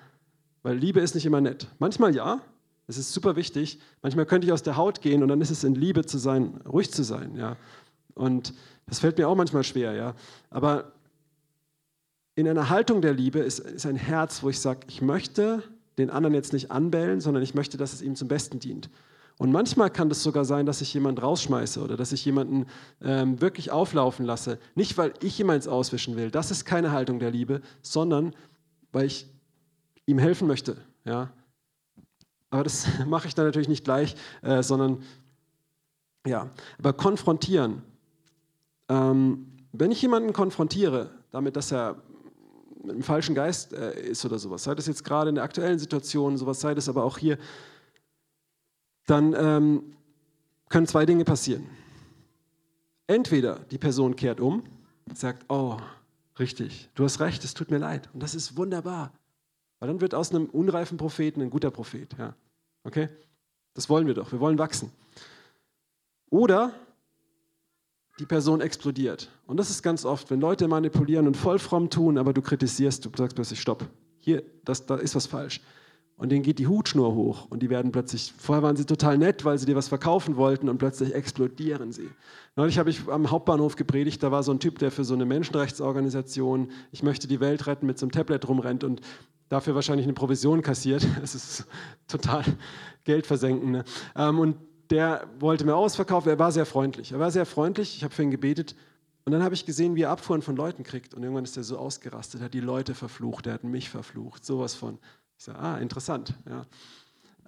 weil Liebe ist nicht immer nett. Manchmal ja, das ist super wichtig. Manchmal könnte ich aus der Haut gehen und dann ist es in Liebe zu sein, ruhig zu sein, ja. Und das fällt mir auch manchmal schwer, ja. Aber in einer Haltung der Liebe ist, ist ein Herz, wo ich sage, ich möchte den anderen jetzt nicht anbellen, sondern ich möchte, dass es ihm zum Besten dient. Und manchmal kann das sogar sein, dass ich jemanden rausschmeiße oder dass ich jemanden ähm, wirklich auflaufen lasse. Nicht, weil ich eins auswischen will. Das ist keine Haltung der Liebe, sondern weil ich ihm helfen möchte. Ja? Aber das mache ich dann natürlich nicht gleich, äh, sondern Ja, aber konfrontieren. Ähm, wenn ich jemanden konfrontiere, damit, dass er mit einem falschen Geist äh, ist oder sowas, sei das jetzt gerade in der aktuellen Situation, sowas sei das aber auch hier, dann ähm, können zwei Dinge passieren. Entweder die Person kehrt um, sagt, oh, richtig, du hast recht, es tut mir leid. Und das ist wunderbar. Weil dann wird aus einem unreifen Propheten ein guter Prophet. Ja. Okay? Das wollen wir doch. Wir wollen wachsen. Oder die Person explodiert. Und das ist ganz oft, wenn Leute manipulieren und voll fromm tun, aber du kritisierst, du sagst plötzlich, stopp, hier, das, da ist was falsch. Und denen geht die Hutschnur hoch und die werden plötzlich, vorher waren sie total nett, weil sie dir was verkaufen wollten und plötzlich explodieren sie. Neulich habe ich am Hauptbahnhof gepredigt, da war so ein Typ, der für so eine Menschenrechtsorganisation, ich möchte die Welt retten, mit so einem Tablet rumrennt und dafür wahrscheinlich eine Provision kassiert. Das ist total Geld versenken. Ne? Ähm, und der wollte mir ausverkaufen, er war sehr freundlich. Er war sehr freundlich, ich habe für ihn gebetet. Und dann habe ich gesehen, wie er Abfuhren von Leuten kriegt. Und irgendwann ist er so ausgerastet, hat die Leute verflucht, er hat mich verflucht, sowas von. Ich sage, ah, interessant. Ja.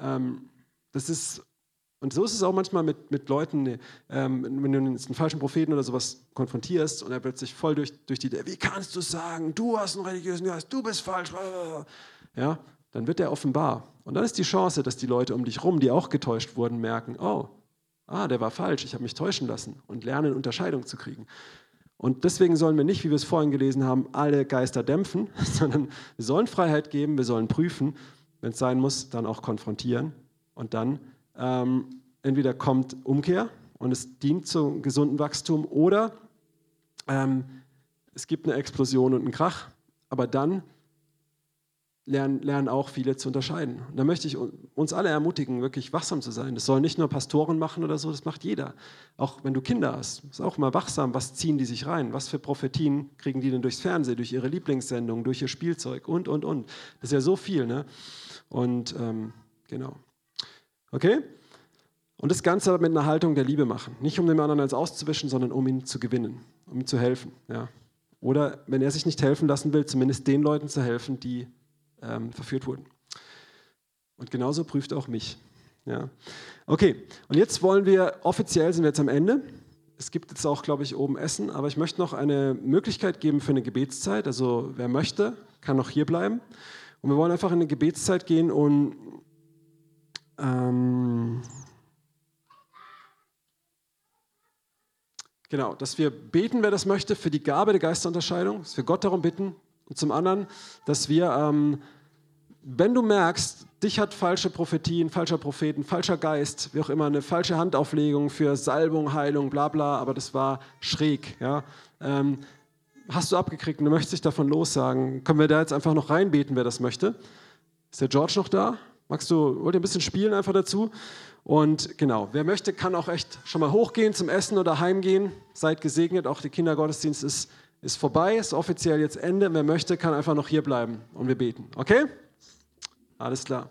Ähm, das ist, und so ist es auch manchmal mit, mit Leuten, ähm, wenn du einen falschen Propheten oder sowas konfrontierst und er plötzlich voll durch, durch die, wie kannst du sagen, du hast einen religiösen Geist, du bist falsch. Ja, dann wird er offenbar. Und dann ist die Chance, dass die Leute um dich rum, die auch getäuscht wurden, merken, oh, ah, der war falsch, ich habe mich täuschen lassen und lernen, Unterscheidung zu kriegen. Und deswegen sollen wir nicht, wie wir es vorhin gelesen haben, alle Geister dämpfen, sondern wir sollen Freiheit geben, wir sollen prüfen, wenn es sein muss, dann auch konfrontieren. Und dann ähm, entweder kommt Umkehr und es dient zum gesunden Wachstum oder ähm, es gibt eine Explosion und einen Krach, aber dann lernen, lernen auch viele zu unterscheiden. Und da möchte ich uns alle ermutigen, wirklich wachsam zu sein. Das sollen nicht nur Pastoren machen oder so, das macht jeder. Auch wenn du Kinder hast, ist auch mal wachsam, was ziehen die sich rein? Was für Prophetien kriegen die denn durchs Fernsehen, durch ihre Lieblingssendungen, durch ihr Spielzeug und, und, und. Das ist ja so viel, ne? Und ähm, genau. Okay? Und das Ganze mit einer Haltung der Liebe machen. Nicht um dem anderen als auszuwischen, sondern um ihn zu gewinnen, um ihm zu helfen. Ja? Oder wenn er sich nicht helfen lassen will, zumindest den Leuten zu helfen, die ähm, verführt wurden. Und genauso prüft auch mich. Ja. Okay, und jetzt wollen wir, offiziell sind wir jetzt am Ende. Es gibt jetzt auch, glaube ich, oben Essen, aber ich möchte noch eine Möglichkeit geben für eine Gebetszeit. Also wer möchte, kann noch hier bleiben. Und wir wollen einfach in eine Gebetszeit gehen und ähm, genau, dass wir beten, wer das möchte, für die Gabe der Geisterunterscheidung, dass wir Gott darum bitten. Und zum anderen, dass wir ähm, wenn du merkst, dich hat falsche Prophetien, falscher Propheten, falscher Geist, wie auch immer, eine falsche Handauflegung für Salbung, Heilung, bla bla, aber das war schräg, ja, ähm, hast du abgekriegt und du möchtest dich davon lossagen, können wir da jetzt einfach noch reinbeten, wer das möchte? Ist der George noch da? Magst du, wollt ihr ein bisschen spielen einfach dazu? Und genau, wer möchte, kann auch echt schon mal hochgehen zum Essen oder heimgehen. Seid gesegnet, auch der Kindergottesdienst ist, ist vorbei, ist offiziell jetzt Ende. Wer möchte, kann einfach noch hier bleiben und wir beten. Okay? Alles klar.